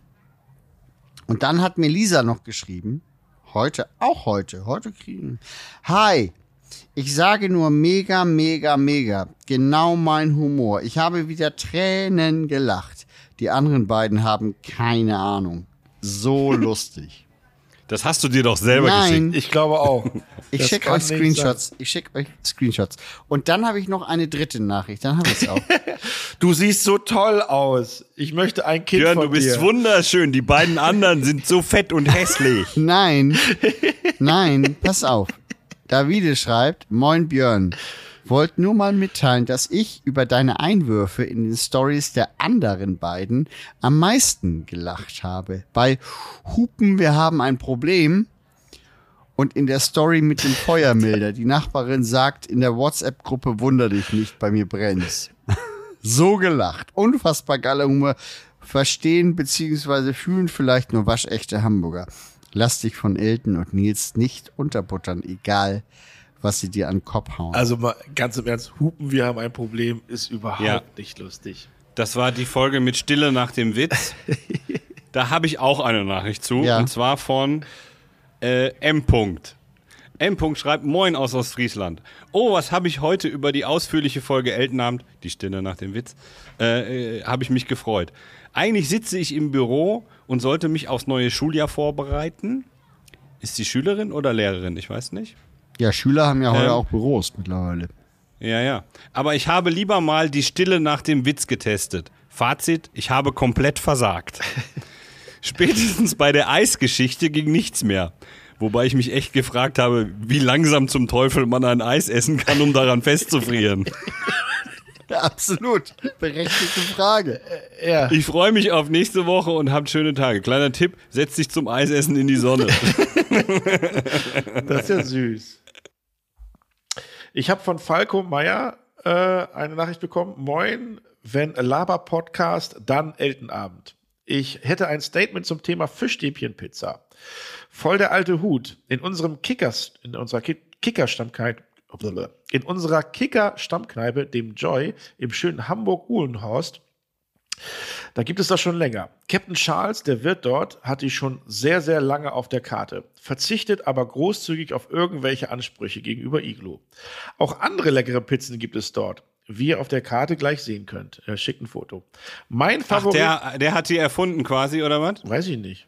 Speaker 3: Und dann hat mir Lisa noch geschrieben, heute, auch heute, heute kriegen. Hi, ich sage nur mega, mega, mega. Genau mein Humor. Ich habe wieder Tränen gelacht. Die anderen beiden haben keine Ahnung. So lustig.
Speaker 2: Das hast du dir doch selber geschickt.
Speaker 3: Nein,
Speaker 1: Ich glaube auch.
Speaker 3: ich schicke euch Screenshots. Ich schicke euch Screenshots. Und dann habe ich noch eine dritte Nachricht. Dann habe ich es auch.
Speaker 1: Du siehst so toll aus. Ich möchte ein Kind
Speaker 2: Björn,
Speaker 1: von
Speaker 2: du bist
Speaker 1: dir.
Speaker 2: wunderschön. Die beiden anderen sind so fett und hässlich.
Speaker 3: Nein, nein, pass auf. Davide schreibt, Moin Björn, wollt nur mal mitteilen, dass ich über deine Einwürfe in den Stories der anderen beiden am meisten gelacht habe. Bei Hupen, wir haben ein Problem. Und in der Story mit dem Feuermelder. Die Nachbarin sagt in der WhatsApp-Gruppe, wunder dich nicht, bei mir brennt's. so gelacht. Unfassbar geiler Humor. Verstehen bzw. fühlen vielleicht nur waschechte Hamburger. Lass dich von Elton und Nils nicht unterbuttern, egal was sie dir an den Kopf hauen.
Speaker 1: Also mal ganz im Ernst, Hupen, wir haben ein Problem, ist überhaupt
Speaker 2: Ja.
Speaker 1: nicht lustig.
Speaker 2: Das war die Folge mit Stille nach dem Witz. Da habe ich auch eine Nachricht zu.
Speaker 3: Ja.
Speaker 2: Und zwar von äh, M. -Punkt. M. -Punkt schreibt Moin aus Ostfriesland. Oh, was habe ich heute über die ausführliche Folge Eltenabend, die Stille nach dem Witz, äh, äh, habe ich mich gefreut. Eigentlich sitze ich im Büro und sollte mich aufs neue Schuljahr vorbereiten. Ist sie Schülerin oder Lehrerin? Ich weiß nicht.
Speaker 3: ja, Schüler haben ja heute
Speaker 2: ähm,
Speaker 3: auch Büros mittlerweile.
Speaker 2: Ja, ja. Aber ich habe lieber mal die Stille nach dem Witz getestet. Fazit, ich habe komplett versagt. Spätestens bei der Eisgeschichte ging nichts mehr. Wobei ich mich echt gefragt habe, wie langsam zum Teufel man ein Eis essen kann, um daran festzufrieren.
Speaker 3: Absolut. Berechtigte Frage.
Speaker 1: Ja.
Speaker 2: Ich freue mich auf nächste Woche und habt schöne Tage. Kleiner Tipp, setz dich zum Eisessen in die Sonne.
Speaker 1: Das ist ja süß. Ich habe von Falco Meyer äh, eine Nachricht bekommen. Moin, wenn Laber Podcast, dann Eltenabend. Ich hätte ein Statement zum Thema Fischstäbchenpizza. Voll der alte Hut. In unserem Kickers, in unserer Ki Kicker-Stammkneipe, in unserer Kicker-Stammkneipe, dem Joy, im schönen Hamburg-Uhlenhorst, da gibt es das schon länger. Captain Charles, der Wirt dort, hat die schon sehr, sehr lange auf der Karte, verzichtet aber großzügig auf irgendwelche Ansprüche gegenüber Iglo. Auch andere leckere Pizzen gibt es dort, wie ihr auf der Karte gleich sehen könnt. Er schickt ein Foto. Mein
Speaker 2: Ach,
Speaker 1: Favorit,
Speaker 2: der, der hat die erfunden quasi, oder was?
Speaker 1: weiß ich nicht.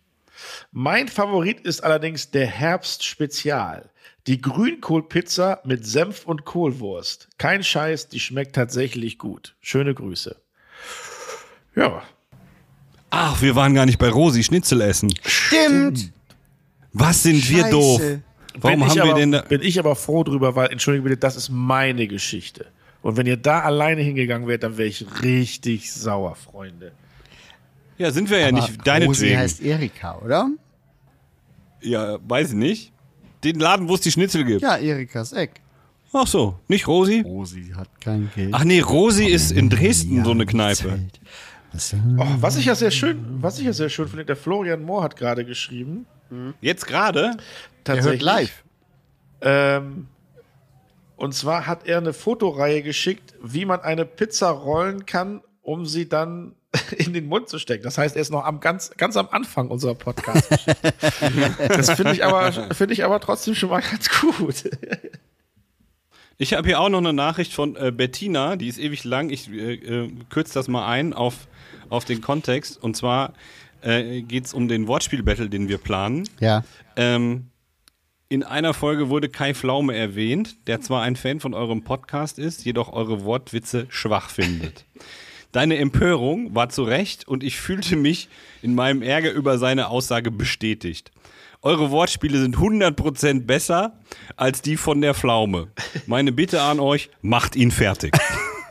Speaker 1: Mein Favorit ist allerdings der Herbst Spezial. Die Grünkohlpizza mit Senf und Kohlwurst. Kein Scheiß, die schmeckt tatsächlich gut. Schöne Grüße. Ja,
Speaker 2: Ach, wir waren gar nicht bei Rosi Schnitzel essen.
Speaker 3: Stimmt.
Speaker 2: Was sind wir
Speaker 3: Scheiße.
Speaker 2: doof? Warum
Speaker 1: bin
Speaker 2: haben
Speaker 1: ich
Speaker 2: wir
Speaker 1: aber,
Speaker 2: denn da?
Speaker 1: Bin ich aber froh drüber, weil, entschuldige bitte, das ist meine Geschichte. Und wenn ihr da alleine hingegangen wärt, dann wäre ich richtig sauer, Freunde.
Speaker 2: Ja, sind wir ja
Speaker 3: Aber
Speaker 2: nicht
Speaker 3: Rosi
Speaker 2: deinetwegen.
Speaker 3: heißt Erika, oder?
Speaker 2: Ja, weiß ich nicht. Den Laden, wo es die Schnitzel gibt.
Speaker 3: Ja, Erikas Eck.
Speaker 2: Ach so, nicht Rosi?
Speaker 3: Rosi hat kein Geld.
Speaker 2: Ach nee, Rosi ist in Dresden so eine Kneipe.
Speaker 1: Oh, was ich ja sehr schön, was ich ja sehr schön finde, der Florian Mohr hat gerade geschrieben.
Speaker 2: Jetzt gerade?
Speaker 3: Der hört live.
Speaker 1: Ähm, und zwar hat er eine Fotoreihe geschickt, wie man eine Pizza rollen kann, um sie dann in den Mund zu stecken. Das heißt, er ist noch am ganz, ganz am Anfang unserer Podcast. das finde ich aber, finde ich aber trotzdem schon mal ganz gut.
Speaker 2: Ich habe hier auch noch eine Nachricht von äh, Bettina, die ist ewig lang. Ich äh, äh, kürze das mal ein auf, auf den Kontext. Und zwar äh, geht es um den Wortspiel-Battle, den wir planen.
Speaker 3: Ja.
Speaker 2: Ähm, in einer Folge wurde Kai Pflaume erwähnt, der zwar ein Fan von eurem Podcast ist, jedoch eure Wortwitze schwach findet. Deine Empörung war zu Recht und ich fühlte mich in meinem Ärger über seine Aussage bestätigt. Eure Wortspiele sind 100% besser als die von der Pflaume. Meine Bitte an euch, macht ihn fertig.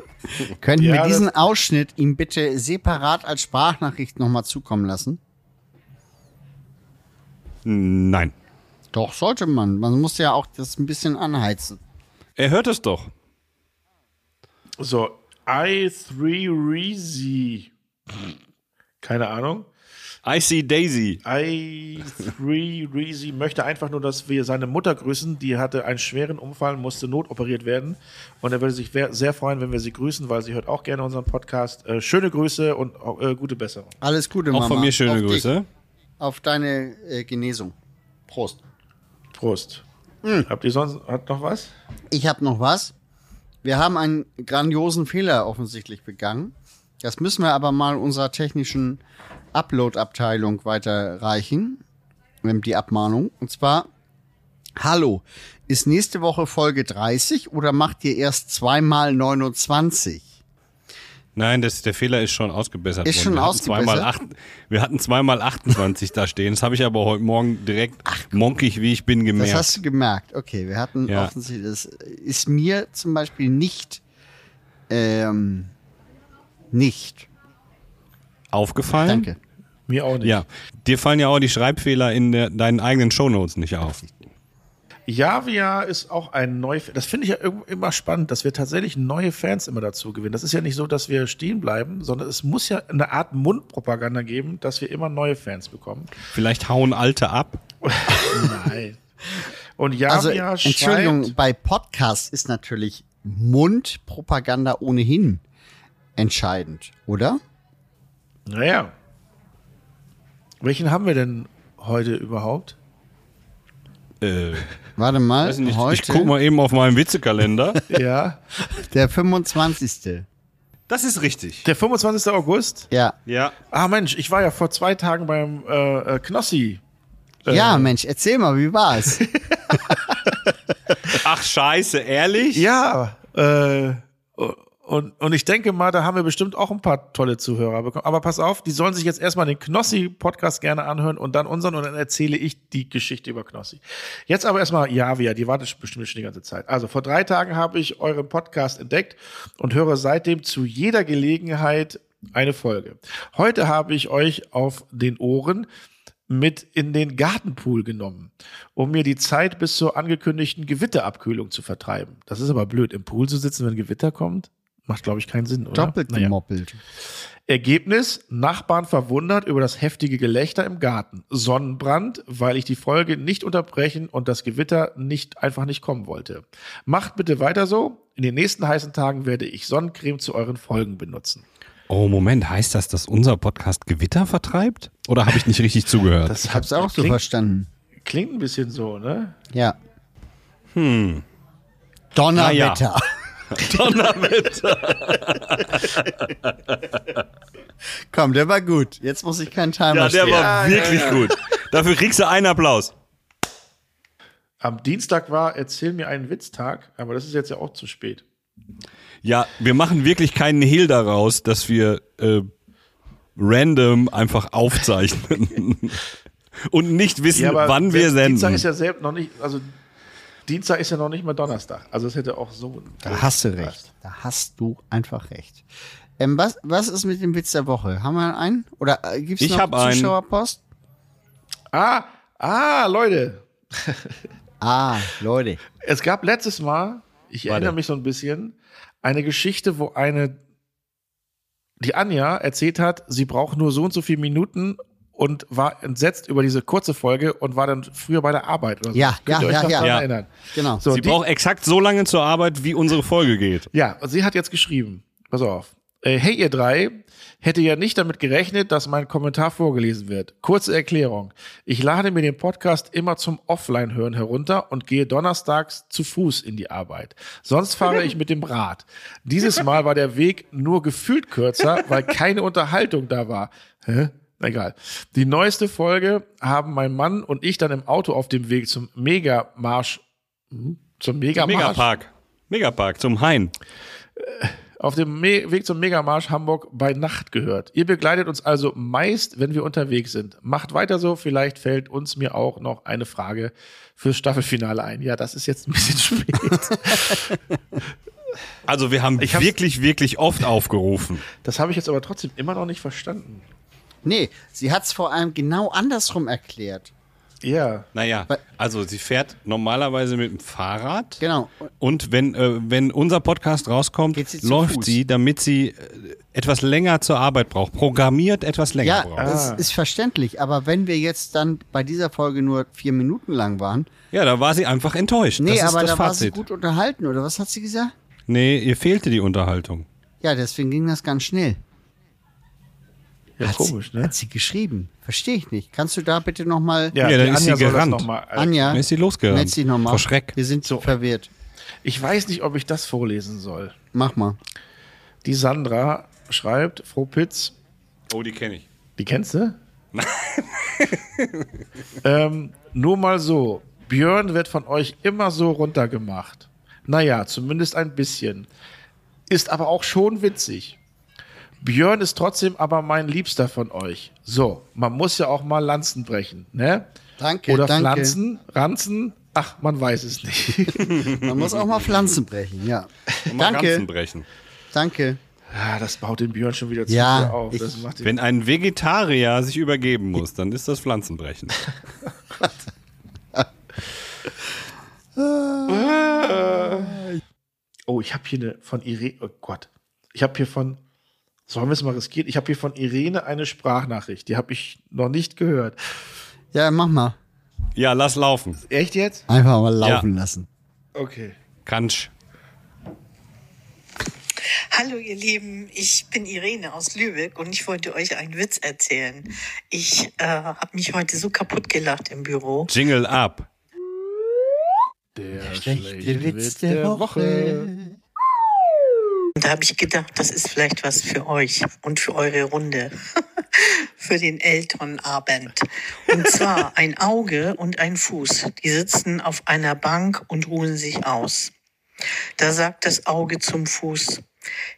Speaker 3: Könnten
Speaker 1: Ja,
Speaker 3: wir diesen Ausschnitt ihm bitte separat als Sprachnachricht nochmal zukommen lassen?
Speaker 2: Nein.
Speaker 3: Doch, sollte man. Man muss ja auch das ein bisschen anheizen.
Speaker 2: Er hört es doch.
Speaker 1: So, I3 Reezy. Keine Ahnung.
Speaker 2: I see Daisy.
Speaker 1: I3 Reezy möchte einfach nur, dass wir seine Mutter grüßen. Die hatte einen schweren Unfall, musste notoperiert werden. Und er würde sich sehr freuen, wenn wir sie grüßen, weil sie hört auch gerne unseren Podcast. Äh, schöne Grüße und äh, gute Besserung.
Speaker 3: Alles Gute,
Speaker 2: Auch
Speaker 3: Mama.
Speaker 2: von mir schöne
Speaker 3: auf
Speaker 2: Grüße.
Speaker 3: Dich, auf deine äh, Genesung. Prost.
Speaker 1: Prost.
Speaker 3: Hm.
Speaker 1: Habt ihr sonst hat noch was?
Speaker 3: Ich habe noch was. Wir haben einen grandiosen Fehler offensichtlich begangen. Das müssen wir aber mal unserer technischen Upload-Abteilung weiterreichen. ähm, Die Abmahnung. Und zwar, hallo, ist nächste Woche Folge 30 oder macht ihr erst zweimal 29?
Speaker 2: Nein, das, der Fehler ist schon ausgebessert
Speaker 3: Ist
Speaker 2: worden.
Speaker 3: schon
Speaker 2: wir hatten
Speaker 3: ausgebessert?
Speaker 2: Zweimal acht, wir hatten zweimal 28 da stehen. Das habe ich aber heute Morgen direkt monkig, wie ich bin,
Speaker 3: Das
Speaker 2: gemerkt.
Speaker 3: hast du gemerkt. Okay, wir hatten
Speaker 2: Ja.
Speaker 3: offensichtlich, das ist mir zum Beispiel nicht, ähm, nicht.
Speaker 2: Aufgefallen?
Speaker 3: Danke.
Speaker 1: Mir auch nicht.
Speaker 2: Ja, dir fallen ja auch die Schreibfehler in der, deinen eigenen Shownotes nicht auf.
Speaker 1: Javia ist auch ein neu. Das finde ich ja immer spannend, dass wir tatsächlich neue Fans immer dazu gewinnen. Das ist ja nicht so, dass wir stehen bleiben, sondern es muss ja eine Art Mundpropaganda geben, dass wir immer neue Fans bekommen.
Speaker 2: Vielleicht hauen alte ab.
Speaker 1: Nein. Und
Speaker 3: Also,
Speaker 1: Javia
Speaker 3: Entschuldigung,
Speaker 1: schreibt,
Speaker 3: bei Podcasts ist natürlich Mundpropaganda ohnehin entscheidend, oder?
Speaker 1: naja. Welchen haben wir denn heute überhaupt?
Speaker 2: Äh,
Speaker 3: Warte mal,
Speaker 2: weiß nicht,
Speaker 3: heute
Speaker 2: ich guck mal eben auf meinen Witzekalender.
Speaker 1: Ja.
Speaker 3: der 25.
Speaker 2: Das ist richtig.
Speaker 1: Der 25. August.
Speaker 3: Ja.
Speaker 2: Ja.
Speaker 1: Ah Mensch, ich war ja vor zwei Tagen beim äh, äh, Knossi.
Speaker 3: Ja, Mensch, erzähl mal, wie war's?
Speaker 2: Ach scheiße, ehrlich?
Speaker 1: Ja, äh, und, und ich denke mal, da haben wir bestimmt auch ein paar tolle Zuhörer bekommen. Aber pass auf, die sollen sich jetzt erstmal den Knossi-Podcast gerne anhören und dann unseren und dann erzähle ich die Geschichte über Knossi. Jetzt aber erstmal Javia, die wartet bestimmt schon die ganze Zeit. Also vor drei Tagen habe ich euren Podcast entdeckt und höre seitdem zu jeder Gelegenheit eine Folge. Heute habe ich euch auf den Ohren mit in den Gartenpool genommen, um mir die Zeit bis zur angekündigten Gewitterabkühlung zu vertreiben. Das ist aber blöd, im Pool zu sitzen, wenn Gewitter kommt. Macht, glaube ich, keinen Sinn, oder?
Speaker 3: Doppelt
Speaker 1: Naja.
Speaker 3: gemoppelt.
Speaker 1: Ergebnis: Nachbarn verwundert über das heftige Gelächter im Garten. Sonnenbrand, weil ich die Folge nicht unterbrechen und das Gewitter nicht einfach nicht kommen wollte. Macht bitte weiter so. In den nächsten heißen Tagen werde ich Sonnencreme zu euren Folgen benutzen.
Speaker 2: Oh, Moment, heißt das, dass unser Podcast Gewitter vertreibt? Oder habe ich nicht richtig zugehört?
Speaker 1: Das
Speaker 3: Ich hab's auch so
Speaker 1: klingt,
Speaker 3: verstanden.
Speaker 1: klingt ein bisschen so, ne?
Speaker 3: Ja. Hm. Donnerwetter.
Speaker 2: Donnerwetter.
Speaker 3: Komm, der war gut. Jetzt muss ich keinen Timer
Speaker 2: Ja, der
Speaker 3: stehen.
Speaker 2: war wirklich gut. Dafür kriegst du einen Applaus.
Speaker 1: Am Dienstag war Erzähl mir einen Witztag, aber das ist jetzt ja auch zu spät.
Speaker 2: Ja, wir machen wirklich keinen Hehl daraus, dass wir äh, random einfach aufzeichnen. Und nicht wissen, wann wir senden.
Speaker 1: Dienstag ist ja selbst noch nicht, also Dienstag ist ja noch nicht mal Donnerstag. Also es hätte auch so.
Speaker 3: Da hast du recht. Da hast du einfach recht. Ähm, was, was ist mit dem Witz der Woche? Haben wir einen? Oder äh, gibt's
Speaker 2: Ich
Speaker 3: noch
Speaker 2: einen.
Speaker 3: Zuschauerpost?
Speaker 1: Ah, ah, Leute.
Speaker 3: Ah, Leute.
Speaker 1: Es gab letztes Mal, ich
Speaker 2: Warte.
Speaker 1: erinnere mich so ein bisschen, eine Geschichte, wo eine, die Anja erzählt hat, sie braucht nur so und so viele Minuten und war entsetzt über diese kurze Folge und war dann früher bei der Arbeit oder so.
Speaker 3: Ja,
Speaker 1: Könnt
Speaker 3: ja,
Speaker 1: ihr euch
Speaker 3: ja, ja.
Speaker 1: daran
Speaker 2: Ja.
Speaker 1: erinnern?
Speaker 3: Genau.
Speaker 1: So,
Speaker 2: Sie
Speaker 1: die,
Speaker 2: braucht exakt so lange zur Arbeit, wie unsere Folge geht.
Speaker 1: ja, und sie hat jetzt geschrieben, pass auf, Äh, hey ihr drei, hätte ja nicht damit gerechnet, dass mein Kommentar vorgelesen wird. Kurze Erklärung. Ich lade mir den Podcast immer zum Offline-Hören herunter und gehe donnerstags zu Fuß in die Arbeit. Sonst fahre ich mit dem Rad. Dieses Mal war der Weg nur gefühlt kürzer, weil keine Unterhaltung da war. Hä? Egal. Die neueste Folge haben mein Mann und ich dann im Auto auf dem Weg zum Megamarsch, hm? zum Megamarsch.
Speaker 2: Megapark. Megapark, zum Hain.
Speaker 1: Auf dem Me Weg zum Megamarsch Hamburg bei Nacht gehört. Ihr begleitet uns also meist, wenn wir unterwegs sind. Macht weiter so, vielleicht fällt uns mir auch noch eine Frage fürs Staffelfinale ein. Ja, das ist jetzt ein bisschen spät.
Speaker 2: Also wir haben wirklich, wirklich oft aufgerufen.
Speaker 1: Das habe ich jetzt aber trotzdem immer noch nicht verstanden.
Speaker 3: Nee, sie hat es vor allem genau andersrum erklärt.
Speaker 1: Ja.
Speaker 2: Naja, also sie fährt normalerweise mit dem Fahrrad.
Speaker 3: Genau.
Speaker 2: Und wenn, äh, wenn unser Podcast rauskommt,
Speaker 3: sie
Speaker 2: läuft
Speaker 3: Fuß.
Speaker 2: sie, damit sie äh, etwas länger zur Arbeit braucht. Programmiert etwas länger
Speaker 3: Ja,
Speaker 2: braucht.
Speaker 3: das
Speaker 1: Ah.
Speaker 3: ist verständlich. Aber wenn wir jetzt dann bei dieser Folge nur vier Minuten lang waren,
Speaker 2: Ja, da war sie einfach enttäuscht.
Speaker 3: nee,
Speaker 2: das ist
Speaker 3: aber
Speaker 2: das
Speaker 3: da war sie
Speaker 2: Fazit.
Speaker 3: gut unterhalten, oder was hat sie gesagt?
Speaker 2: Nee, ihr fehlte die Unterhaltung.
Speaker 3: Ja, deswegen ging das ganz schnell.
Speaker 1: Ja,
Speaker 3: hat
Speaker 1: komisch,
Speaker 3: sie,
Speaker 1: ne?
Speaker 3: Hat sie geschrieben. Verstehe ich nicht. Kannst du da bitte nochmal,
Speaker 2: Ja,
Speaker 1: die
Speaker 2: dann ist sie
Speaker 1: soll das
Speaker 2: gerannt.
Speaker 1: noch mal, äh,
Speaker 3: Anja,
Speaker 2: Dann ist sie losgerannt.
Speaker 3: meld dich nochmal.
Speaker 2: Vor Schreck.
Speaker 3: Wir sind so verwirrt.
Speaker 1: Ich weiß nicht, ob ich das vorlesen soll.
Speaker 3: Mach mal.
Speaker 1: Die Sandra schreibt, Frau Pitz,
Speaker 2: Oh, die kenne ich.
Speaker 1: Die kennst du? ähm, nur mal so. Björn wird von euch immer so runtergemacht. Naja, zumindest ein bisschen. Ist aber auch schon witzig. Björn ist trotzdem aber mein Liebster von euch. So, man muss ja auch mal Lanzen brechen, ne?
Speaker 3: Danke,
Speaker 1: Oder
Speaker 3: danke.
Speaker 1: Pflanzen, Ranzen, ach, man weiß es nicht.
Speaker 3: Man muss auch mal Pflanzen brechen, ja.
Speaker 2: Und mal Ranzen
Speaker 3: Danke,
Speaker 2: brechen.
Speaker 3: danke.
Speaker 1: ah, das baut den Björn schon wieder zu
Speaker 3: Ja,
Speaker 1: sehr auf.
Speaker 2: Wenn ein Vegetarier sich übergeben muss, dann ist das Pflanzenbrechen.
Speaker 1: Oh, ich habe hier eine von Irene. Oh Gott. Ich habe hier von. Sollen wir es mal riskieren? Ich habe hier von Irene eine Sprachnachricht. Die habe ich noch nicht gehört.
Speaker 3: Ja, mach mal.
Speaker 2: Ja, lass laufen.
Speaker 1: Echt jetzt?
Speaker 3: Einfach mal laufen lassen.
Speaker 1: Okay.
Speaker 2: Kannst.
Speaker 4: Hallo ihr Lieben, ich bin Irene aus Lübeck und ich wollte euch einen Witz erzählen. Ich äh, habe mich heute so kaputt gelacht im Büro.
Speaker 2: Jingle ab.
Speaker 1: Der
Speaker 3: Schlechte Witz der Woche.
Speaker 4: Und da habe ich gedacht, das ist vielleicht was für euch und für eure Runde. für den Elternabend. Und zwar ein Auge und ein Fuß. Die sitzen auf einer Bank und ruhen sich aus. Da sagt das Auge zum Fuß,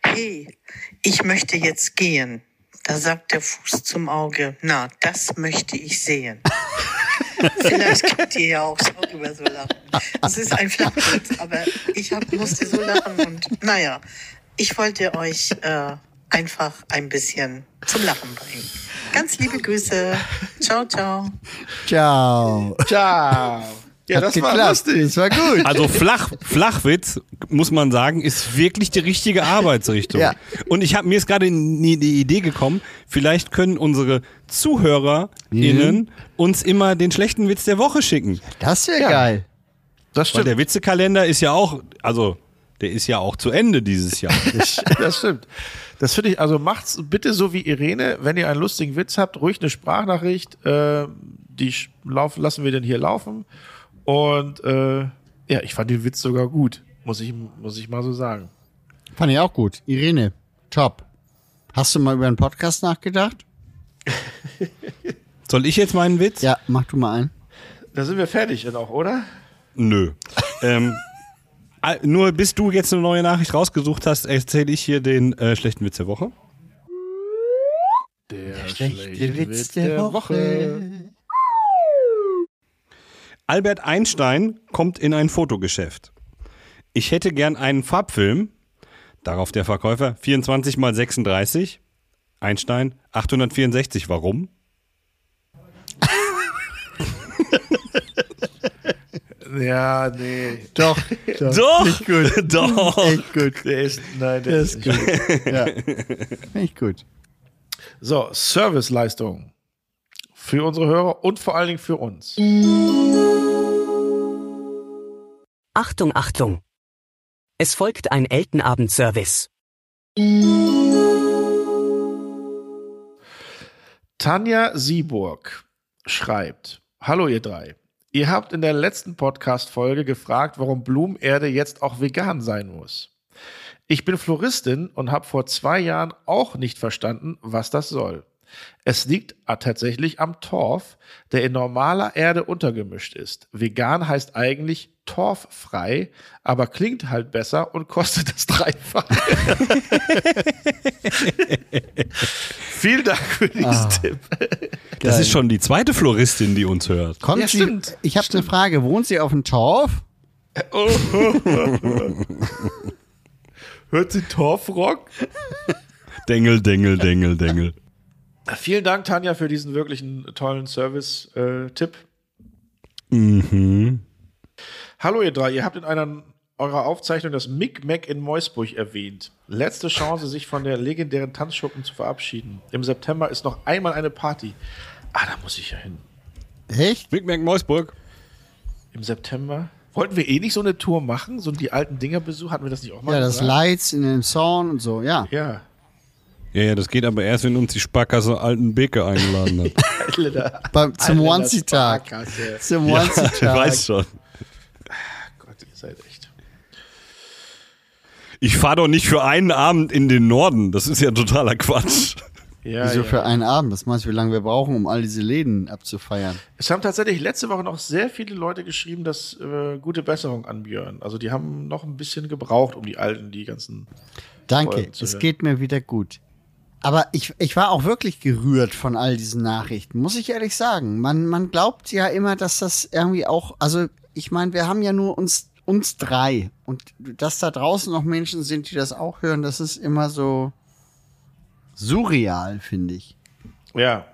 Speaker 4: hey, ich möchte jetzt gehen. Da sagt der Fuß zum Auge, na, das möchte ich sehen. Vielleicht könnt ihr ja auch darüber so lachen. Es ist ein Flachwitz, aber ich hab, musste so lachen und naja, ich wollte euch äh, einfach ein bisschen zum Lachen bringen. Ganz liebe Grüße. Ciao, ciao.
Speaker 3: Ciao.
Speaker 1: Ciao. Ja,
Speaker 3: Hat
Speaker 1: das war
Speaker 3: geklappt.
Speaker 1: lustig.
Speaker 3: Das war gut.
Speaker 2: Also Flach, Flachwitz, muss man sagen, ist wirklich die richtige Arbeitsrichtung.
Speaker 3: Ja.
Speaker 2: Und ich habe mir ist gerade nie die Idee gekommen, vielleicht können unsere ZuhörerInnen uns immer den schlechten Witz der Woche schicken.
Speaker 3: Das wäre
Speaker 1: Ja.
Speaker 3: geil.
Speaker 1: Das
Speaker 2: Weil
Speaker 1: stimmt.
Speaker 2: der Witzekalender ist ja auch, also der ist ja auch zu Ende dieses Jahr.
Speaker 1: Das stimmt. Das finde ich, also macht's bitte so wie Irene, wenn ihr einen lustigen Witz habt, ruhig eine Sprachnachricht, äh, die sch- lauf, lassen wir denn hier laufen. Und äh, ja, ich fand den Witz sogar gut, muss ich, muss ich mal so sagen.
Speaker 3: Fand ich auch gut. Irene, top. Hast du mal über einen Podcast nachgedacht?
Speaker 2: Soll ich jetzt meinen Witz?
Speaker 3: Ja, mach du mal ein.
Speaker 1: Da sind wir fertig dann auch, oder?
Speaker 2: Nö. ähm, nur bis du jetzt eine neue Nachricht rausgesucht hast, erzähle ich hier den äh, schlechten Witz der Woche.
Speaker 1: Der
Speaker 2: Albert Einstein kommt in ein Fotogeschäft. Ich hätte gern einen Farbfilm. Darauf der Verkäufer 24 mal 36. Einstein 864. Warum?
Speaker 1: Ja, nee.
Speaker 3: Doch. Doch.
Speaker 2: doch.
Speaker 3: Nicht gut.
Speaker 2: doch.
Speaker 3: Nicht gut.
Speaker 1: Der ist, nein, der,
Speaker 3: der
Speaker 1: ist,
Speaker 3: ist,
Speaker 1: gut.
Speaker 3: gut. ja. Nicht gut.
Speaker 1: So, Serviceleistung. Für unsere Hörer und vor allen Dingen für uns.
Speaker 5: Achtung, Achtung. Es folgt ein Eltenabendservice.
Speaker 1: Tanja Sieburg schreibt: Hallo, ihr drei. Ihr habt in der letzten Podcast-Folge gefragt, warum Blumenerde jetzt auch vegan sein muss. Ich bin Floristin und habe vor zwei Jahren auch nicht verstanden, was das soll. Es liegt tatsächlich am Torf, der in normaler Erde untergemischt ist. Vegan heißt eigentlich torffrei, aber klingt halt besser und kostet das Dreifache. Vielen Dank für diesen ah, Tipp.
Speaker 2: Das ist schon die zweite Floristin, die uns hört.
Speaker 3: Kommt ja, sie, Ich habe eine Frage. Wohnt sie auf dem Torf? Oh.
Speaker 1: Hört sie Torfrock?
Speaker 2: Dengel, Dengel, Dengel, Dengel.
Speaker 1: Vielen Dank, Tanja, für diesen wirklichen tollen Service-Tipp.
Speaker 2: Äh, mhm.
Speaker 1: Hallo, ihr drei. Ihr habt in einer eurer Aufzeichnung das Mic-Mac in Meusburg erwähnt. Letzte Chance, sich von der legendären Tanzschuppen zu verabschieden. Im September ist noch einmal eine Party. Ah, da muss ich ja hin.
Speaker 2: Echt? Mic-Mac Meusburg.
Speaker 1: Im September? Wollten wir eh nicht so eine Tour machen? So die alten Dinger besuchen? Hatten wir das nicht auch mal
Speaker 3: Ja, das Lights in den Sound und so, ja.
Speaker 1: Ja.
Speaker 2: Ja, ja, das geht aber erst, wenn uns die Sparkasse Alten Beke eingeladen
Speaker 3: hat. Beim, zum One-Tag.
Speaker 2: Zum One-Tag. Ich weiß schon.
Speaker 1: Gott, ihr seid echt.
Speaker 2: Ich fahre doch nicht für einen Abend in den Norden. Das ist ja totaler Quatsch.
Speaker 3: Ja, Wieso ja. für einen Abend? Was meinst du, wie lange wir brauchen, um all diese Läden abzufeiern?
Speaker 1: Es haben tatsächlich letzte Woche noch sehr viele Leute geschrieben, dass äh, gute Besserung an Björn. Also die haben noch ein bisschen gebraucht, um die alten, die ganzen.
Speaker 3: Danke, es geht mir wieder gut. Aber ich, ich war auch wirklich gerührt von all diesen Nachrichten, muss ich ehrlich sagen. Man, man glaubt ja immer, dass das irgendwie auch, also ich meine, wir haben ja nur uns, uns drei. Und dass da draußen noch Menschen sind, die das auch hören, das ist immer so surreal, finde ich.
Speaker 1: Ja,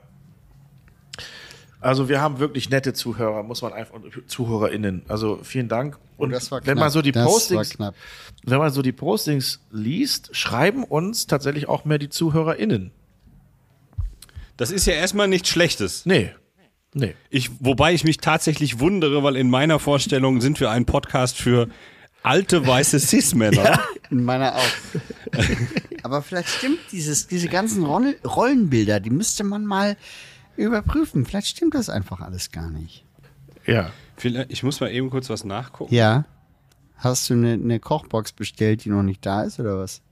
Speaker 1: also wir haben wirklich nette Zuhörer, muss man einfach ZuhörerInnen. Also vielen Dank.
Speaker 3: Oh, Und oh,
Speaker 1: wenn man so die Postings, wenn man so die Postings liest, schreiben uns tatsächlich auch mehr die ZuhörerInnen.
Speaker 2: Das ist ja erstmal nichts Schlechtes.
Speaker 1: Nee. Nee.
Speaker 2: Ich, wobei ich mich tatsächlich wundere, weil in meiner Vorstellung sind wir ein Podcast für alte weiße Cis-Männer. Ja,
Speaker 3: in meiner auch. Aber vielleicht stimmt dieses, diese ganzen Rollenbilder, die müsste man mal überprüfen. Vielleicht stimmt das einfach alles gar nicht.
Speaker 1: Ja.
Speaker 2: Ich muss mal eben kurz was nachgucken.
Speaker 3: Ja. Hast du eine, eine Kochbox bestellt, die noch nicht da ist, oder was?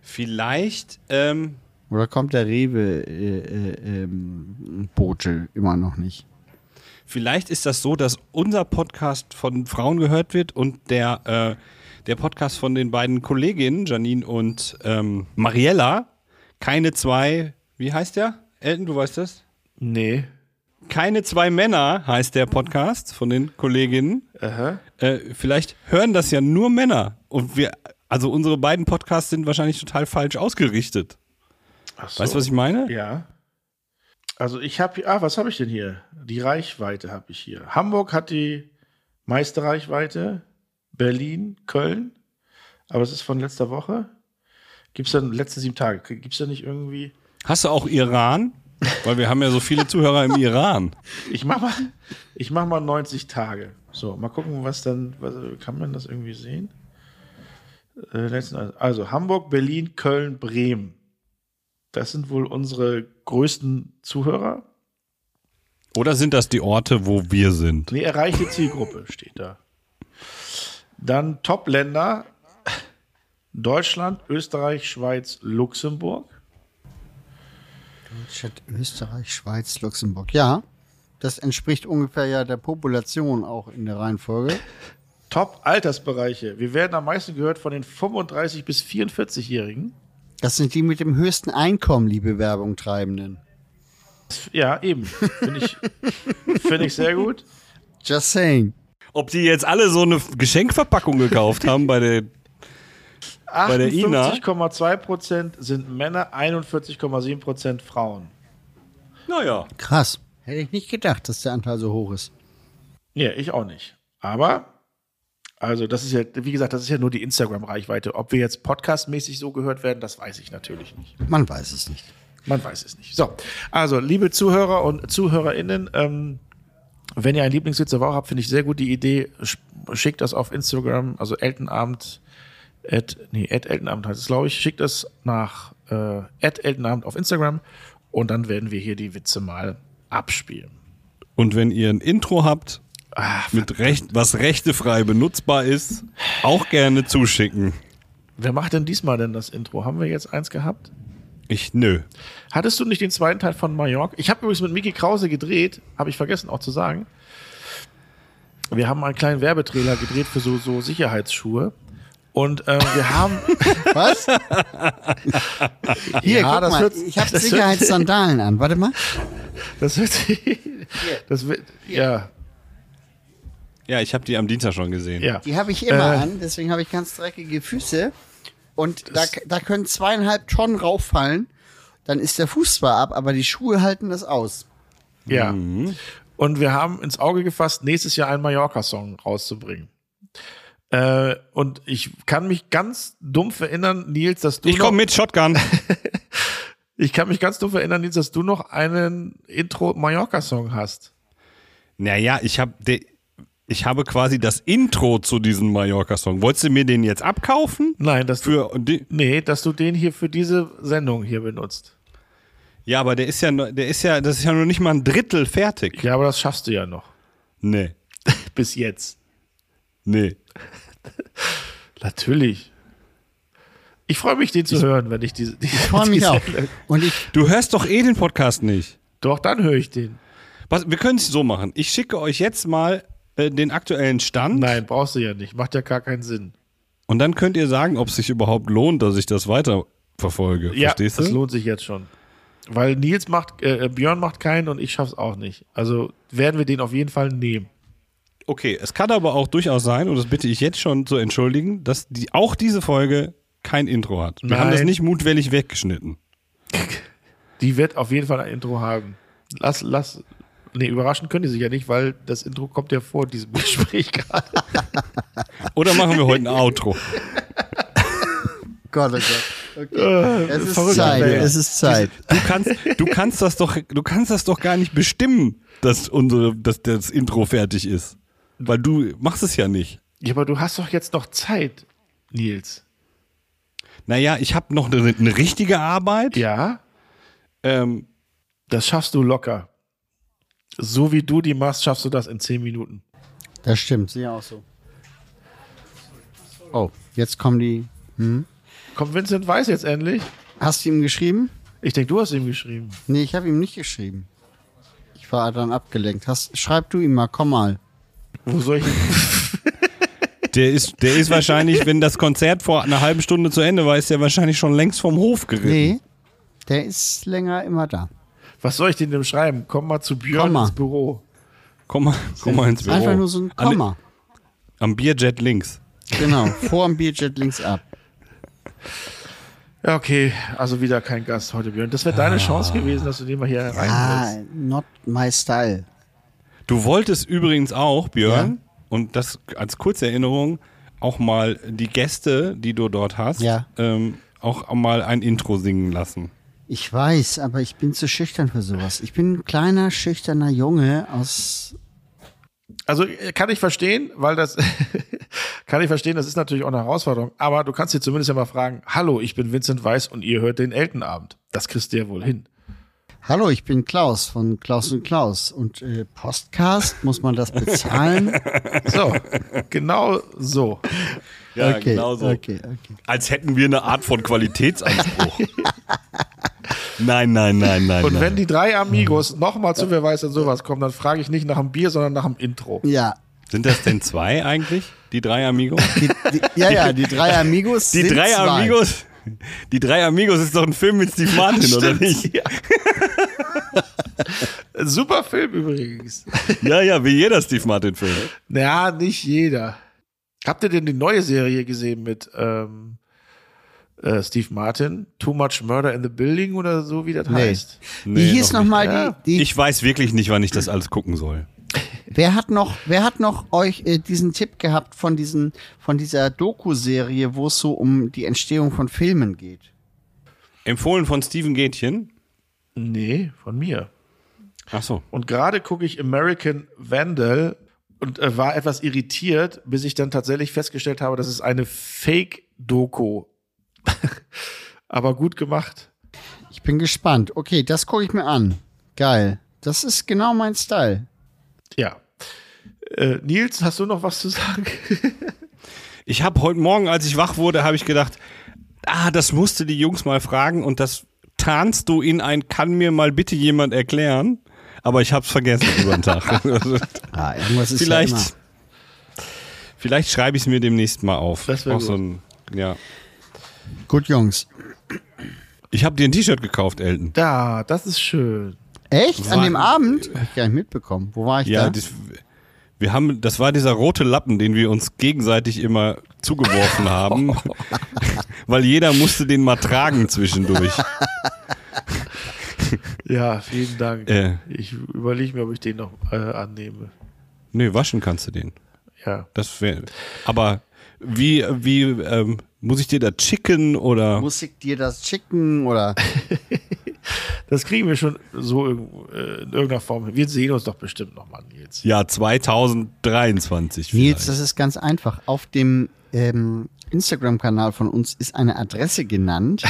Speaker 2: Vielleicht. Ähm,
Speaker 3: oder kommt der Rewe äh, äh, ähm, Bote immer noch nicht?
Speaker 2: Vielleicht ist das so, dass unser Podcast von Frauen gehört wird und der, äh, der Podcast von den beiden Kolleginnen, Janine und ähm, Mariella, keine zwei, wie heißt der? Elton, du weißt das?
Speaker 1: Nee.
Speaker 2: Keine zwei Männer heißt der Podcast von den Kolleginnen.
Speaker 1: Aha.
Speaker 2: Äh, vielleicht hören das ja nur Männer. Und wir, also unsere beiden Podcasts sind wahrscheinlich total falsch ausgerichtet. So. Weißt du, was ich meine?
Speaker 1: Ja. Also ich habe, ah, was habe ich denn hier? Die Reichweite habe ich hier. Hamburg hat die meiste Reichweite, Berlin, Köln. Aber es ist von letzter Woche. Gibt es dann letzte sieben Tage? Gibt es da nicht irgendwie?
Speaker 2: Hast du auch Iran? Weil wir haben ja so viele Zuhörer im Iran.
Speaker 1: Ich mach mal, ich mach mal 90 Tage. So, mal gucken, was dann, was, kann man das irgendwie sehen? Äh, also Hamburg, Berlin, Köln, Bremen. Das sind wohl unsere größten Zuhörer.
Speaker 2: Oder sind das die Orte, wo wir sind?
Speaker 1: Nee, erreichte Zielgruppe steht da. Dann Top-Länder: Deutschland, Österreich, Schweiz, Luxemburg.
Speaker 3: Deutschland, Österreich, Schweiz, Luxemburg. Ja, das entspricht ungefähr ja der Population auch in der Reihenfolge.
Speaker 1: Top-Altersbereiche. Wir werden am meisten gehört von den 35- bis 44-Jährigen.
Speaker 3: Das sind die mit dem höchsten Einkommen, liebe Werbungtreibenden.
Speaker 1: Ja, eben. Finde ich, find ich sehr gut.
Speaker 3: Just saying.
Speaker 2: Ob die jetzt alle so eine Geschenkverpackung gekauft haben bei der
Speaker 1: 58,2% sind Männer, 41,7% Frauen.
Speaker 2: Naja.
Speaker 3: Krass. Hätte ich nicht gedacht, dass der Anteil so hoch ist.
Speaker 1: Ja, ich auch nicht. Aber, also das ist ja, wie gesagt, das ist ja nur die Instagram-Reichweite. Ob wir jetzt podcastmäßig so gehört werden, das weiß ich natürlich nicht.
Speaker 3: Man weiß es nicht.
Speaker 1: Man weiß es nicht. So, also liebe Zuhörer und ZuhörerInnen, ähm, wenn ihr einen Lieblingswitz der Woche habt, finde ich sehr gut die Idee. Schickt das auf Instagram, also Eltenabend At, nee, at Eltenabend heißt es, glaube ich. Schickt es nach äh, at Eltenabend auf Instagram Und dann werden wir hier die Witze mal abspielen.
Speaker 2: Und wenn ihr ein Intro habt,
Speaker 1: Ach,
Speaker 2: mit Recht, was rechtefrei benutzbar ist, auch gerne zuschicken.
Speaker 1: wer macht denn diesmal denn das Intro? Haben wir jetzt eins gehabt?
Speaker 2: Ich, nö.
Speaker 1: Hattest du nicht den zweiten Teil von Mallorca? Ich habe übrigens mit Mickey Krause gedreht, habe ich vergessen auch zu sagen. Wir haben einen kleinen Werbetrailer gedreht für so, so Sicherheitsschuhe. Und ähm, wir haben.
Speaker 3: Was? Hier,
Speaker 1: Ja,
Speaker 3: guck
Speaker 1: das
Speaker 3: mal,
Speaker 1: wird-
Speaker 3: ich habe Sicherheitssandalen an. Warte mal.
Speaker 1: Das wird. Das wird. Ja,
Speaker 2: Ja, ich habe die am Dienstag schon gesehen.
Speaker 1: ja.
Speaker 3: Die habe ich immer
Speaker 1: Äh.
Speaker 3: an, deswegen habe ich ganz dreckige Füße. Und da, da können zweieinhalb Tonnen rauffallen. Dann ist der Fuß zwar ab, aber die Schuhe halten das aus.
Speaker 1: Ja.
Speaker 2: Mhm.
Speaker 1: Und wir haben ins Auge gefasst, nächstes Jahr einen Mallorca-Song rauszubringen. Äh, und ich kann mich ganz dumpf erinnern, Nils, dass du
Speaker 2: Ich komme mit Shotgun.
Speaker 1: ich kann mich ganz dumpf erinnern, Nils, dass du noch einen Intro-Mallorca-Song hast.
Speaker 2: Naja, ich habe ich habe quasi das Intro zu diesem Mallorca-Song. Wolltest du mir den jetzt abkaufen?
Speaker 1: Nein, dass du,
Speaker 2: Für die,
Speaker 1: nee, dass du den hier für diese Sendung hier benutzt.
Speaker 2: ja, aber der ist ja, noch- der ist ja, das ist ja noch nicht mal ein Drittel fertig.
Speaker 1: Ja, aber das schaffst du ja noch.
Speaker 2: Nee,
Speaker 1: Bis jetzt.
Speaker 2: nee.
Speaker 1: Natürlich. Ich freue mich, den zu hören, wenn ich diese. diese
Speaker 3: Ich freue mich auch. Und ich,
Speaker 2: Du hörst doch eh den Podcast nicht.
Speaker 1: Doch, dann höre ich den.
Speaker 2: Was, wir können es so machen. Ich schicke euch jetzt mal äh, den aktuellen Stand.
Speaker 1: Nein, brauchst du ja nicht. Macht ja gar keinen Sinn.
Speaker 2: Und dann könnt ihr sagen, ob es sich überhaupt lohnt, dass ich das weiter verfolge.
Speaker 1: Ja,
Speaker 2: Verstehst
Speaker 1: das
Speaker 2: du?
Speaker 1: lohnt sich jetzt schon. Weil Nils macht, äh, Björn macht keinen und ich schaff's auch nicht. Also werden wir den auf jeden Fall nehmen.
Speaker 2: Okay, es kann aber auch durchaus sein, und das bitte ich jetzt schon zu entschuldigen, dass die, auch diese Folge kein Intro hat. Wir haben das
Speaker 1: Nein.
Speaker 2: nicht mutwillig weggeschnitten.
Speaker 1: Die wird auf jeden Fall ein Intro haben. Lass, lass. Nee, überraschen können die sich ja nicht, weil das Intro kommt ja vor diesem Gespräch gerade.
Speaker 2: Oder machen wir heute ein Outro?
Speaker 3: Gott, oh Gott. Okay. Es ist
Speaker 1: verrückte
Speaker 3: Zeit.
Speaker 1: Welt.
Speaker 3: Es ist Zeit.
Speaker 2: Du kannst, du kannst das doch, du kannst das doch gar nicht bestimmen, dass unsere, dass das Intro fertig ist. Weil du machst es ja nicht.
Speaker 1: Ja, aber du hast doch jetzt noch Zeit, Nils.
Speaker 2: Naja, ich habe noch eine, eine richtige Arbeit.
Speaker 1: Ja,
Speaker 2: Ähm,
Speaker 1: das schaffst du locker. So wie du die machst, schaffst du das in zehn Minuten.
Speaker 3: Das stimmt, sehe auch so. Oh, jetzt kommen die.
Speaker 1: Kommt Vincent Weiß jetzt endlich?
Speaker 3: Hast du ihm geschrieben?
Speaker 1: Ich denke, du hast ihm geschrieben.
Speaker 3: Nee, ich habe ihm nicht geschrieben. Ich war dann abgelenkt. Hast, schreib du ihm mal, komm mal.
Speaker 1: Wo soll ich
Speaker 2: der ist, der ist wahrscheinlich, wenn das Konzert vor einer halben Stunde zu Ende war, ist der wahrscheinlich schon längst vom Hof geritten.
Speaker 3: Nee, der ist länger immer da.
Speaker 1: Was soll ich denn dem schreiben? Komm mal zu Björn
Speaker 3: Komm mal.
Speaker 1: ins Büro.
Speaker 2: Komm mal, komm mal ins Büro.
Speaker 3: Einfach nur so ein Komma.
Speaker 2: Am Bierjet links.
Speaker 3: Genau, vor dem Bierjet links ab.
Speaker 1: Ja, okay. Also wieder kein Gast heute, Björn. Das wäre deine Chance gewesen, dass du den mal hier
Speaker 3: Ah,
Speaker 1: reinholst.
Speaker 3: not my style.
Speaker 2: Du wolltest übrigens auch, Björn, und das als kurze Erinnerung, auch mal die Gäste, die du dort hast,
Speaker 3: Ja.
Speaker 2: ähm, auch mal ein Intro singen lassen.
Speaker 3: Ich weiß, aber ich bin zu schüchtern für sowas. Ich bin ein kleiner, schüchterner Junge aus.
Speaker 1: Also äh, kann ich verstehen, weil das kann ich verstehen, das ist natürlich auch eine Herausforderung. Aber du kannst dir zumindest ja mal fragen, hallo, ich bin Vincent Weiß und ihr hört den Eltenabend. Das kriegst du ja wohl hin.
Speaker 3: Hallo, ich bin Klaus von Klaus und Klaus. Und äh, Postcast, muss man das bezahlen?
Speaker 1: So, genau so.
Speaker 2: Ja,
Speaker 3: okay,
Speaker 2: genau so.
Speaker 3: okay, okay.
Speaker 2: Als hätten wir eine Art von Qualitätsanspruch. nein, nein, nein, nein.
Speaker 1: Und
Speaker 2: nein.
Speaker 1: wenn die drei Amigos nochmal zu Wer weiß denn sowas kommen, dann frage ich nicht nach dem Bier, sondern nach dem Intro.
Speaker 3: Ja,
Speaker 2: Sind das denn zwei eigentlich? Die drei Amigos?
Speaker 3: die, die, ja, ja, die drei Amigos
Speaker 2: Die
Speaker 3: sind
Speaker 2: drei
Speaker 3: zwei.
Speaker 2: Amigos? Die drei Amigos ist doch ein Film mit Steve Martin, oder nicht?
Speaker 1: Ja. Super Film übrigens.
Speaker 2: Ja, ja, wie jeder Steve Martin-Film.
Speaker 1: Naja, nicht jeder. Habt ihr denn die neue Serie gesehen mit ähm, äh, Steve Martin? Too Much Murder in the Building oder so, wie das
Speaker 3: Nee.
Speaker 1: heißt?
Speaker 3: Wie hieß
Speaker 2: noch
Speaker 3: nochmal
Speaker 1: Ja.
Speaker 3: die, die
Speaker 2: Ich weiß wirklich nicht, wann ich das alles gucken soll.
Speaker 3: wer hat noch, wer hat noch euch äh, diesen Tipp gehabt von diesen, von dieser Doku-Serie, wo es so um die Entstehung von Filmen geht?
Speaker 2: Empfohlen von Steven Gätchen.
Speaker 1: Nee, von mir.
Speaker 2: Ach so.
Speaker 1: Und gerade gucke ich American Vandal und äh, war etwas irritiert, bis ich dann tatsächlich festgestellt habe, das ist eine Fake-Doku. Aber gut gemacht.
Speaker 3: Ich bin gespannt. Okay, das gucke ich mir an. Geil. Das ist genau mein Style.
Speaker 1: Ja. Äh, Nils, hast du noch was zu sagen?
Speaker 2: ich habe heute Morgen, als ich wach wurde, habe ich gedacht, ah, das musste die Jungs mal fragen und das tarnst du in ein, kann mir mal bitte jemand erklären? Aber ich habe es vergessen über den Tag.
Speaker 3: ah, irgendwas ist
Speaker 2: vielleicht,
Speaker 3: ja
Speaker 2: vielleicht schreibe ich es mir demnächst mal auf.
Speaker 1: Das wäre
Speaker 2: so ein, ja.
Speaker 3: Gut, Jungs.
Speaker 2: Ich habe dir ein T-Shirt gekauft, Elton.
Speaker 1: Da, das ist schön.
Speaker 3: Echt? An dem Abend? Hab ich gar nicht mitbekommen. Wo war ich
Speaker 2: ja,
Speaker 3: da?
Speaker 2: Das, wir haben, das war dieser rote Lappen, den wir uns gegenseitig immer zugeworfen haben, weil jeder musste den mal tragen zwischendurch.
Speaker 1: Ja, vielen Dank. Äh, ich überlege mir, ob ich den noch äh, annehme.
Speaker 2: Nee, waschen kannst du den.
Speaker 1: Ja.
Speaker 2: Das wäre. Aber wie, wie ähm, muss ich dir das schicken oder?
Speaker 3: Muss ich dir das schicken oder?
Speaker 1: das kriegen wir schon so in, äh, in irgendeiner Form. Wir sehen uns doch bestimmt nochmal, Nils.
Speaker 2: Ja, 2023.
Speaker 3: Nils, vielleicht. das ist ganz einfach. Auf dem ähm, Instagram-Kanal von uns ist eine Adresse genannt,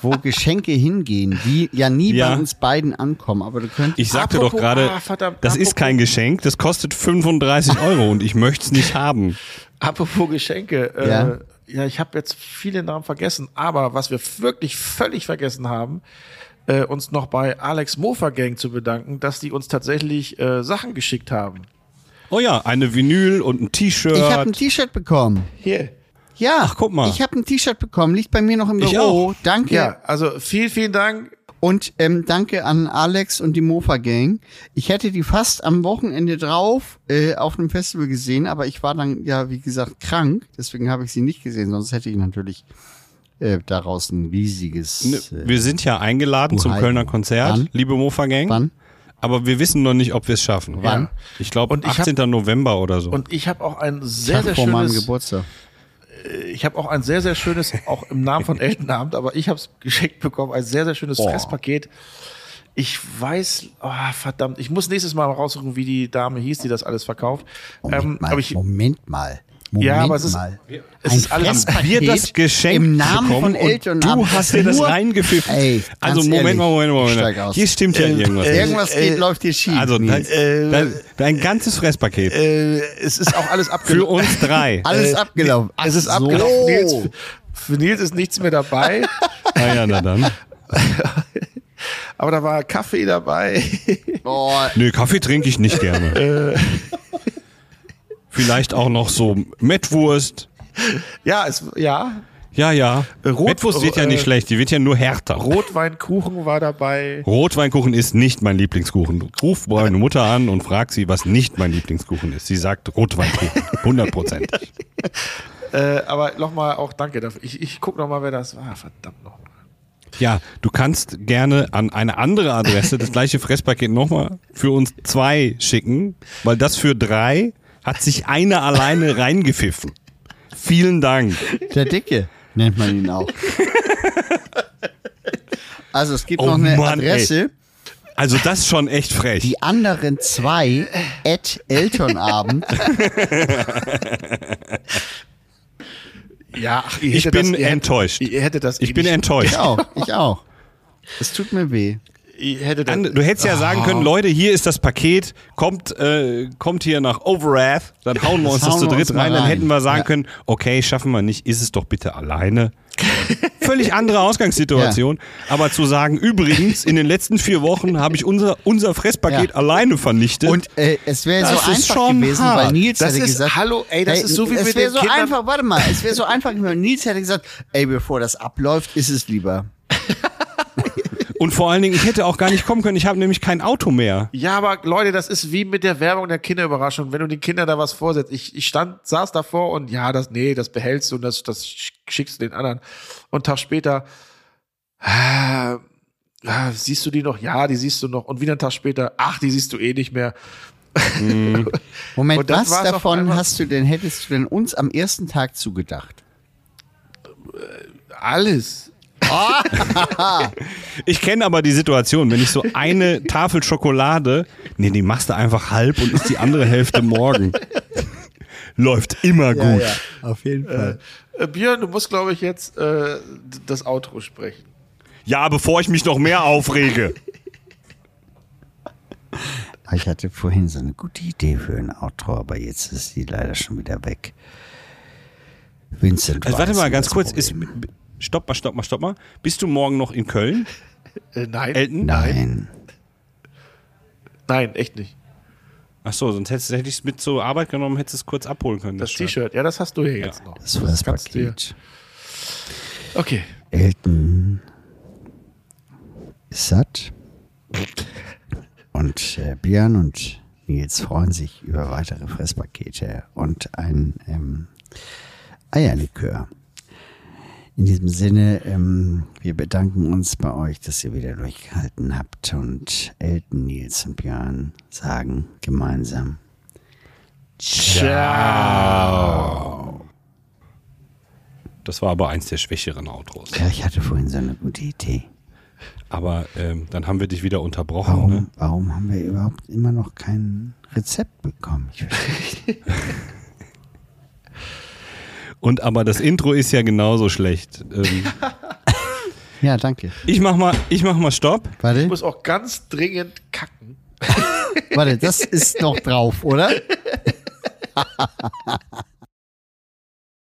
Speaker 3: wo Geschenke hingehen, die ja nie ja. bei uns beiden ankommen. Aber du könntest.
Speaker 2: Ich sagte doch gerade, ah, das ist kein Geschenk, das kostet 35 Euro und ich möchte es nicht haben.
Speaker 1: Apropos Geschenke, äh, ja, ich habe jetzt viele Namen vergessen, aber was wir wirklich völlig vergessen haben, äh, uns noch bei Alex Mofa Gang zu bedanken, dass die uns tatsächlich äh, Sachen geschickt haben.
Speaker 2: Oh ja, eine Vinyl und ein T-Shirt. Ich
Speaker 3: habe ein T-Shirt bekommen.
Speaker 1: Hier.
Speaker 3: Ja, Ach, guck mal. Ich habe ein T-Shirt bekommen, liegt bei mir noch im Büro.
Speaker 2: Ich auch.
Speaker 3: Danke.
Speaker 1: Ja, also vielen, vielen Dank.
Speaker 3: Und ähm, danke an Alex und die Mofa Gang. Ich hätte die fast am Wochenende drauf äh, auf einem Festival gesehen, aber ich war dann ja, wie gesagt, krank. Deswegen habe ich sie nicht gesehen, sonst hätte ich natürlich äh, daraus ein riesiges.
Speaker 2: Ne, äh, wir sind ja eingeladen zum Kölner Konzert, Wann? liebe Mofa Gang.
Speaker 3: Wann?
Speaker 2: Aber wir wissen noch nicht, ob wir es schaffen.
Speaker 3: Wann?
Speaker 2: Ich glaube 18. Hab, November oder so.
Speaker 1: Und ich habe auch ein sehr,
Speaker 3: ich
Speaker 1: sehr
Speaker 3: vor
Speaker 1: schönes.
Speaker 3: meinem Geburtstag
Speaker 1: ich habe auch ein sehr, sehr schönes, auch im Namen von Eltenabend, aber ich habe es geschenkt bekommen, ein sehr, sehr schönes oh. Fresspaket. Ich weiß, oh, verdammt, ich muss nächstes Mal raussuchen, wie die Dame hieß, die das alles verkauft.
Speaker 3: Moment ähm, mal, ich, Moment mal.
Speaker 1: Moment ja, aber es ist, mal.
Speaker 3: Es ist alles
Speaker 2: wir das Geschenk
Speaker 3: im Namen von Eltern.
Speaker 2: Du hast dir das reingepfiffen. Ey, also Moment ehrlich, mal, Moment mal, Moment. Hier stimmt ja äh, irgendwas.
Speaker 3: Äh, irgendwas geht, äh, läuft hier schief.
Speaker 2: Also dein, äh, dein, dein ganzes Fresspaket.
Speaker 1: Äh, es ist auch alles abgelaufen.
Speaker 2: Für uns drei.
Speaker 3: alles abgelaufen.
Speaker 1: Ach es ist so. abgelaufen. Nils, für Nils ist nichts mehr dabei.
Speaker 2: ah ja, na dann.
Speaker 1: Aber da war Kaffee dabei.
Speaker 2: Oh. Nö, Kaffee trinke ich nicht gerne. Vielleicht auch noch so Mettwurst.
Speaker 1: Ja, es, ja.
Speaker 2: Ja, ja. Rot, Mettwurst wird ja nicht äh, schlecht, die wird ja nur härter.
Speaker 1: Rotweinkuchen war dabei.
Speaker 2: Rotweinkuchen ist nicht mein Lieblingskuchen. Ruf meine Mutter an und frag sie, was nicht mein Lieblingskuchen ist. Sie sagt Rotweinkuchen. 100 Prozent.
Speaker 1: äh, aber nochmal auch danke dafür. Ich, ich guck nochmal, wer das war. Verdammt nochmal.
Speaker 2: Ja, du kannst gerne an eine andere Adresse das gleiche Fresspaket nochmal für uns zwei schicken, weil das für drei hat sich einer alleine reingepfiffen. Vielen Dank.
Speaker 3: Der Dicke nennt man ihn auch. Also es gibt oh noch eine Mann, Adresse. Ey.
Speaker 2: Also das ist schon echt frech.
Speaker 3: Die anderen zwei at Elternabend.
Speaker 2: ja, ach, ich bin das, enttäuscht.
Speaker 1: Ihr hättet das
Speaker 2: ich bin enttäuscht.
Speaker 3: Ich auch, ich auch. Es tut mir weh
Speaker 1: hätte
Speaker 2: du hättest ja sagen können, Leute, hier ist das Paket, kommt, äh, kommt hier nach Overwrath, dann hauen wir uns das zu dritt rein, rein, dann hätten wir sagen ja. können, okay, schaffen wir nicht, ist es doch bitte alleine. Völlig andere Ausgangssituation. Ja. Aber zu sagen, übrigens, in den letzten vier Wochen habe ich unser, unser Fresspaket ja. alleine vernichtet.
Speaker 3: Und äh, es wäre so einfach gewesen, hart. weil Nils
Speaker 1: das
Speaker 3: hätte
Speaker 1: ist,
Speaker 3: gesagt,
Speaker 1: hallo, ey, das
Speaker 3: ey,
Speaker 1: ist so wie
Speaker 3: es
Speaker 1: wäre
Speaker 3: so Kindern einfach, warte mal, es wäre so einfach, wenn Nils hätte gesagt, ey, bevor das abläuft, ist es lieber.
Speaker 2: Und vor allen Dingen, ich hätte auch gar nicht kommen können. Ich habe nämlich kein Auto mehr.
Speaker 1: Ja, aber Leute, das ist wie mit der Werbung der Kinderüberraschung. Wenn du den Kindern da was vorsetzt. Ich, ich stand, saß davor und ja, das, nee, das behältst du und das, das schickst du den anderen. Und einen Tag später, ah, ah, siehst du die noch? Ja, die siehst du noch. Und wieder einen Tag später, ach, die siehst du eh nicht mehr.
Speaker 3: Mhm. Moment, was davon hast du denn, hättest du denn uns am ersten Tag zugedacht?
Speaker 1: Alles.
Speaker 2: ich kenne aber die Situation, wenn ich so eine Tafel Schokolade, nee, die machst du einfach halb und isst die andere Hälfte morgen. Läuft immer gut. Ja,
Speaker 3: ja, auf jeden Fall.
Speaker 1: Äh, äh, Björn, du musst, glaube ich, jetzt äh, das Outro sprechen.
Speaker 2: Ja, bevor ich mich noch mehr aufrege.
Speaker 3: Ich hatte vorhin so eine gute Idee für ein Outro, aber jetzt ist die leider schon wieder weg.
Speaker 2: Vincent. Also warte mal ganz kurz. Ist, stopp mal, stopp mal, stopp mal. Bist du morgen noch in Köln?
Speaker 1: Äh, nein.
Speaker 3: Elton? Nein.
Speaker 1: Nein, echt nicht.
Speaker 2: Ach so, sonst hätte ich es mit zur Arbeit genommen, hättest es kurz abholen können.
Speaker 1: Das, das T-Shirt, ja, das hast du hier ja. jetzt noch.
Speaker 3: Das war das, das Paket.
Speaker 1: Okay.
Speaker 3: Elton ist satt. Und äh, Björn und Nils freuen sich über weitere Fresspakete und ein ähm, Eierlikör. In diesem Sinne, ähm, wir bedanken uns bei euch, dass ihr wieder durchgehalten habt und Elton, Nils und Björn sagen gemeinsam
Speaker 2: Ciao. Das war aber eins der schwächeren Outros.
Speaker 3: Ja, ich hatte vorhin so eine gute Idee.
Speaker 2: Aber ähm, dann haben wir dich wieder unterbrochen.
Speaker 3: Warum,
Speaker 2: ne?
Speaker 3: warum haben wir überhaupt immer noch kein Rezept bekommen? Ich verstehe
Speaker 2: Und aber das Intro ist ja genauso schlecht. Ähm,
Speaker 3: ja, danke.
Speaker 2: Ich mach mal, ich mach mal Stopp.
Speaker 1: Warte. Ich muss auch ganz dringend kacken.
Speaker 3: Warte, das ist noch drauf, oder?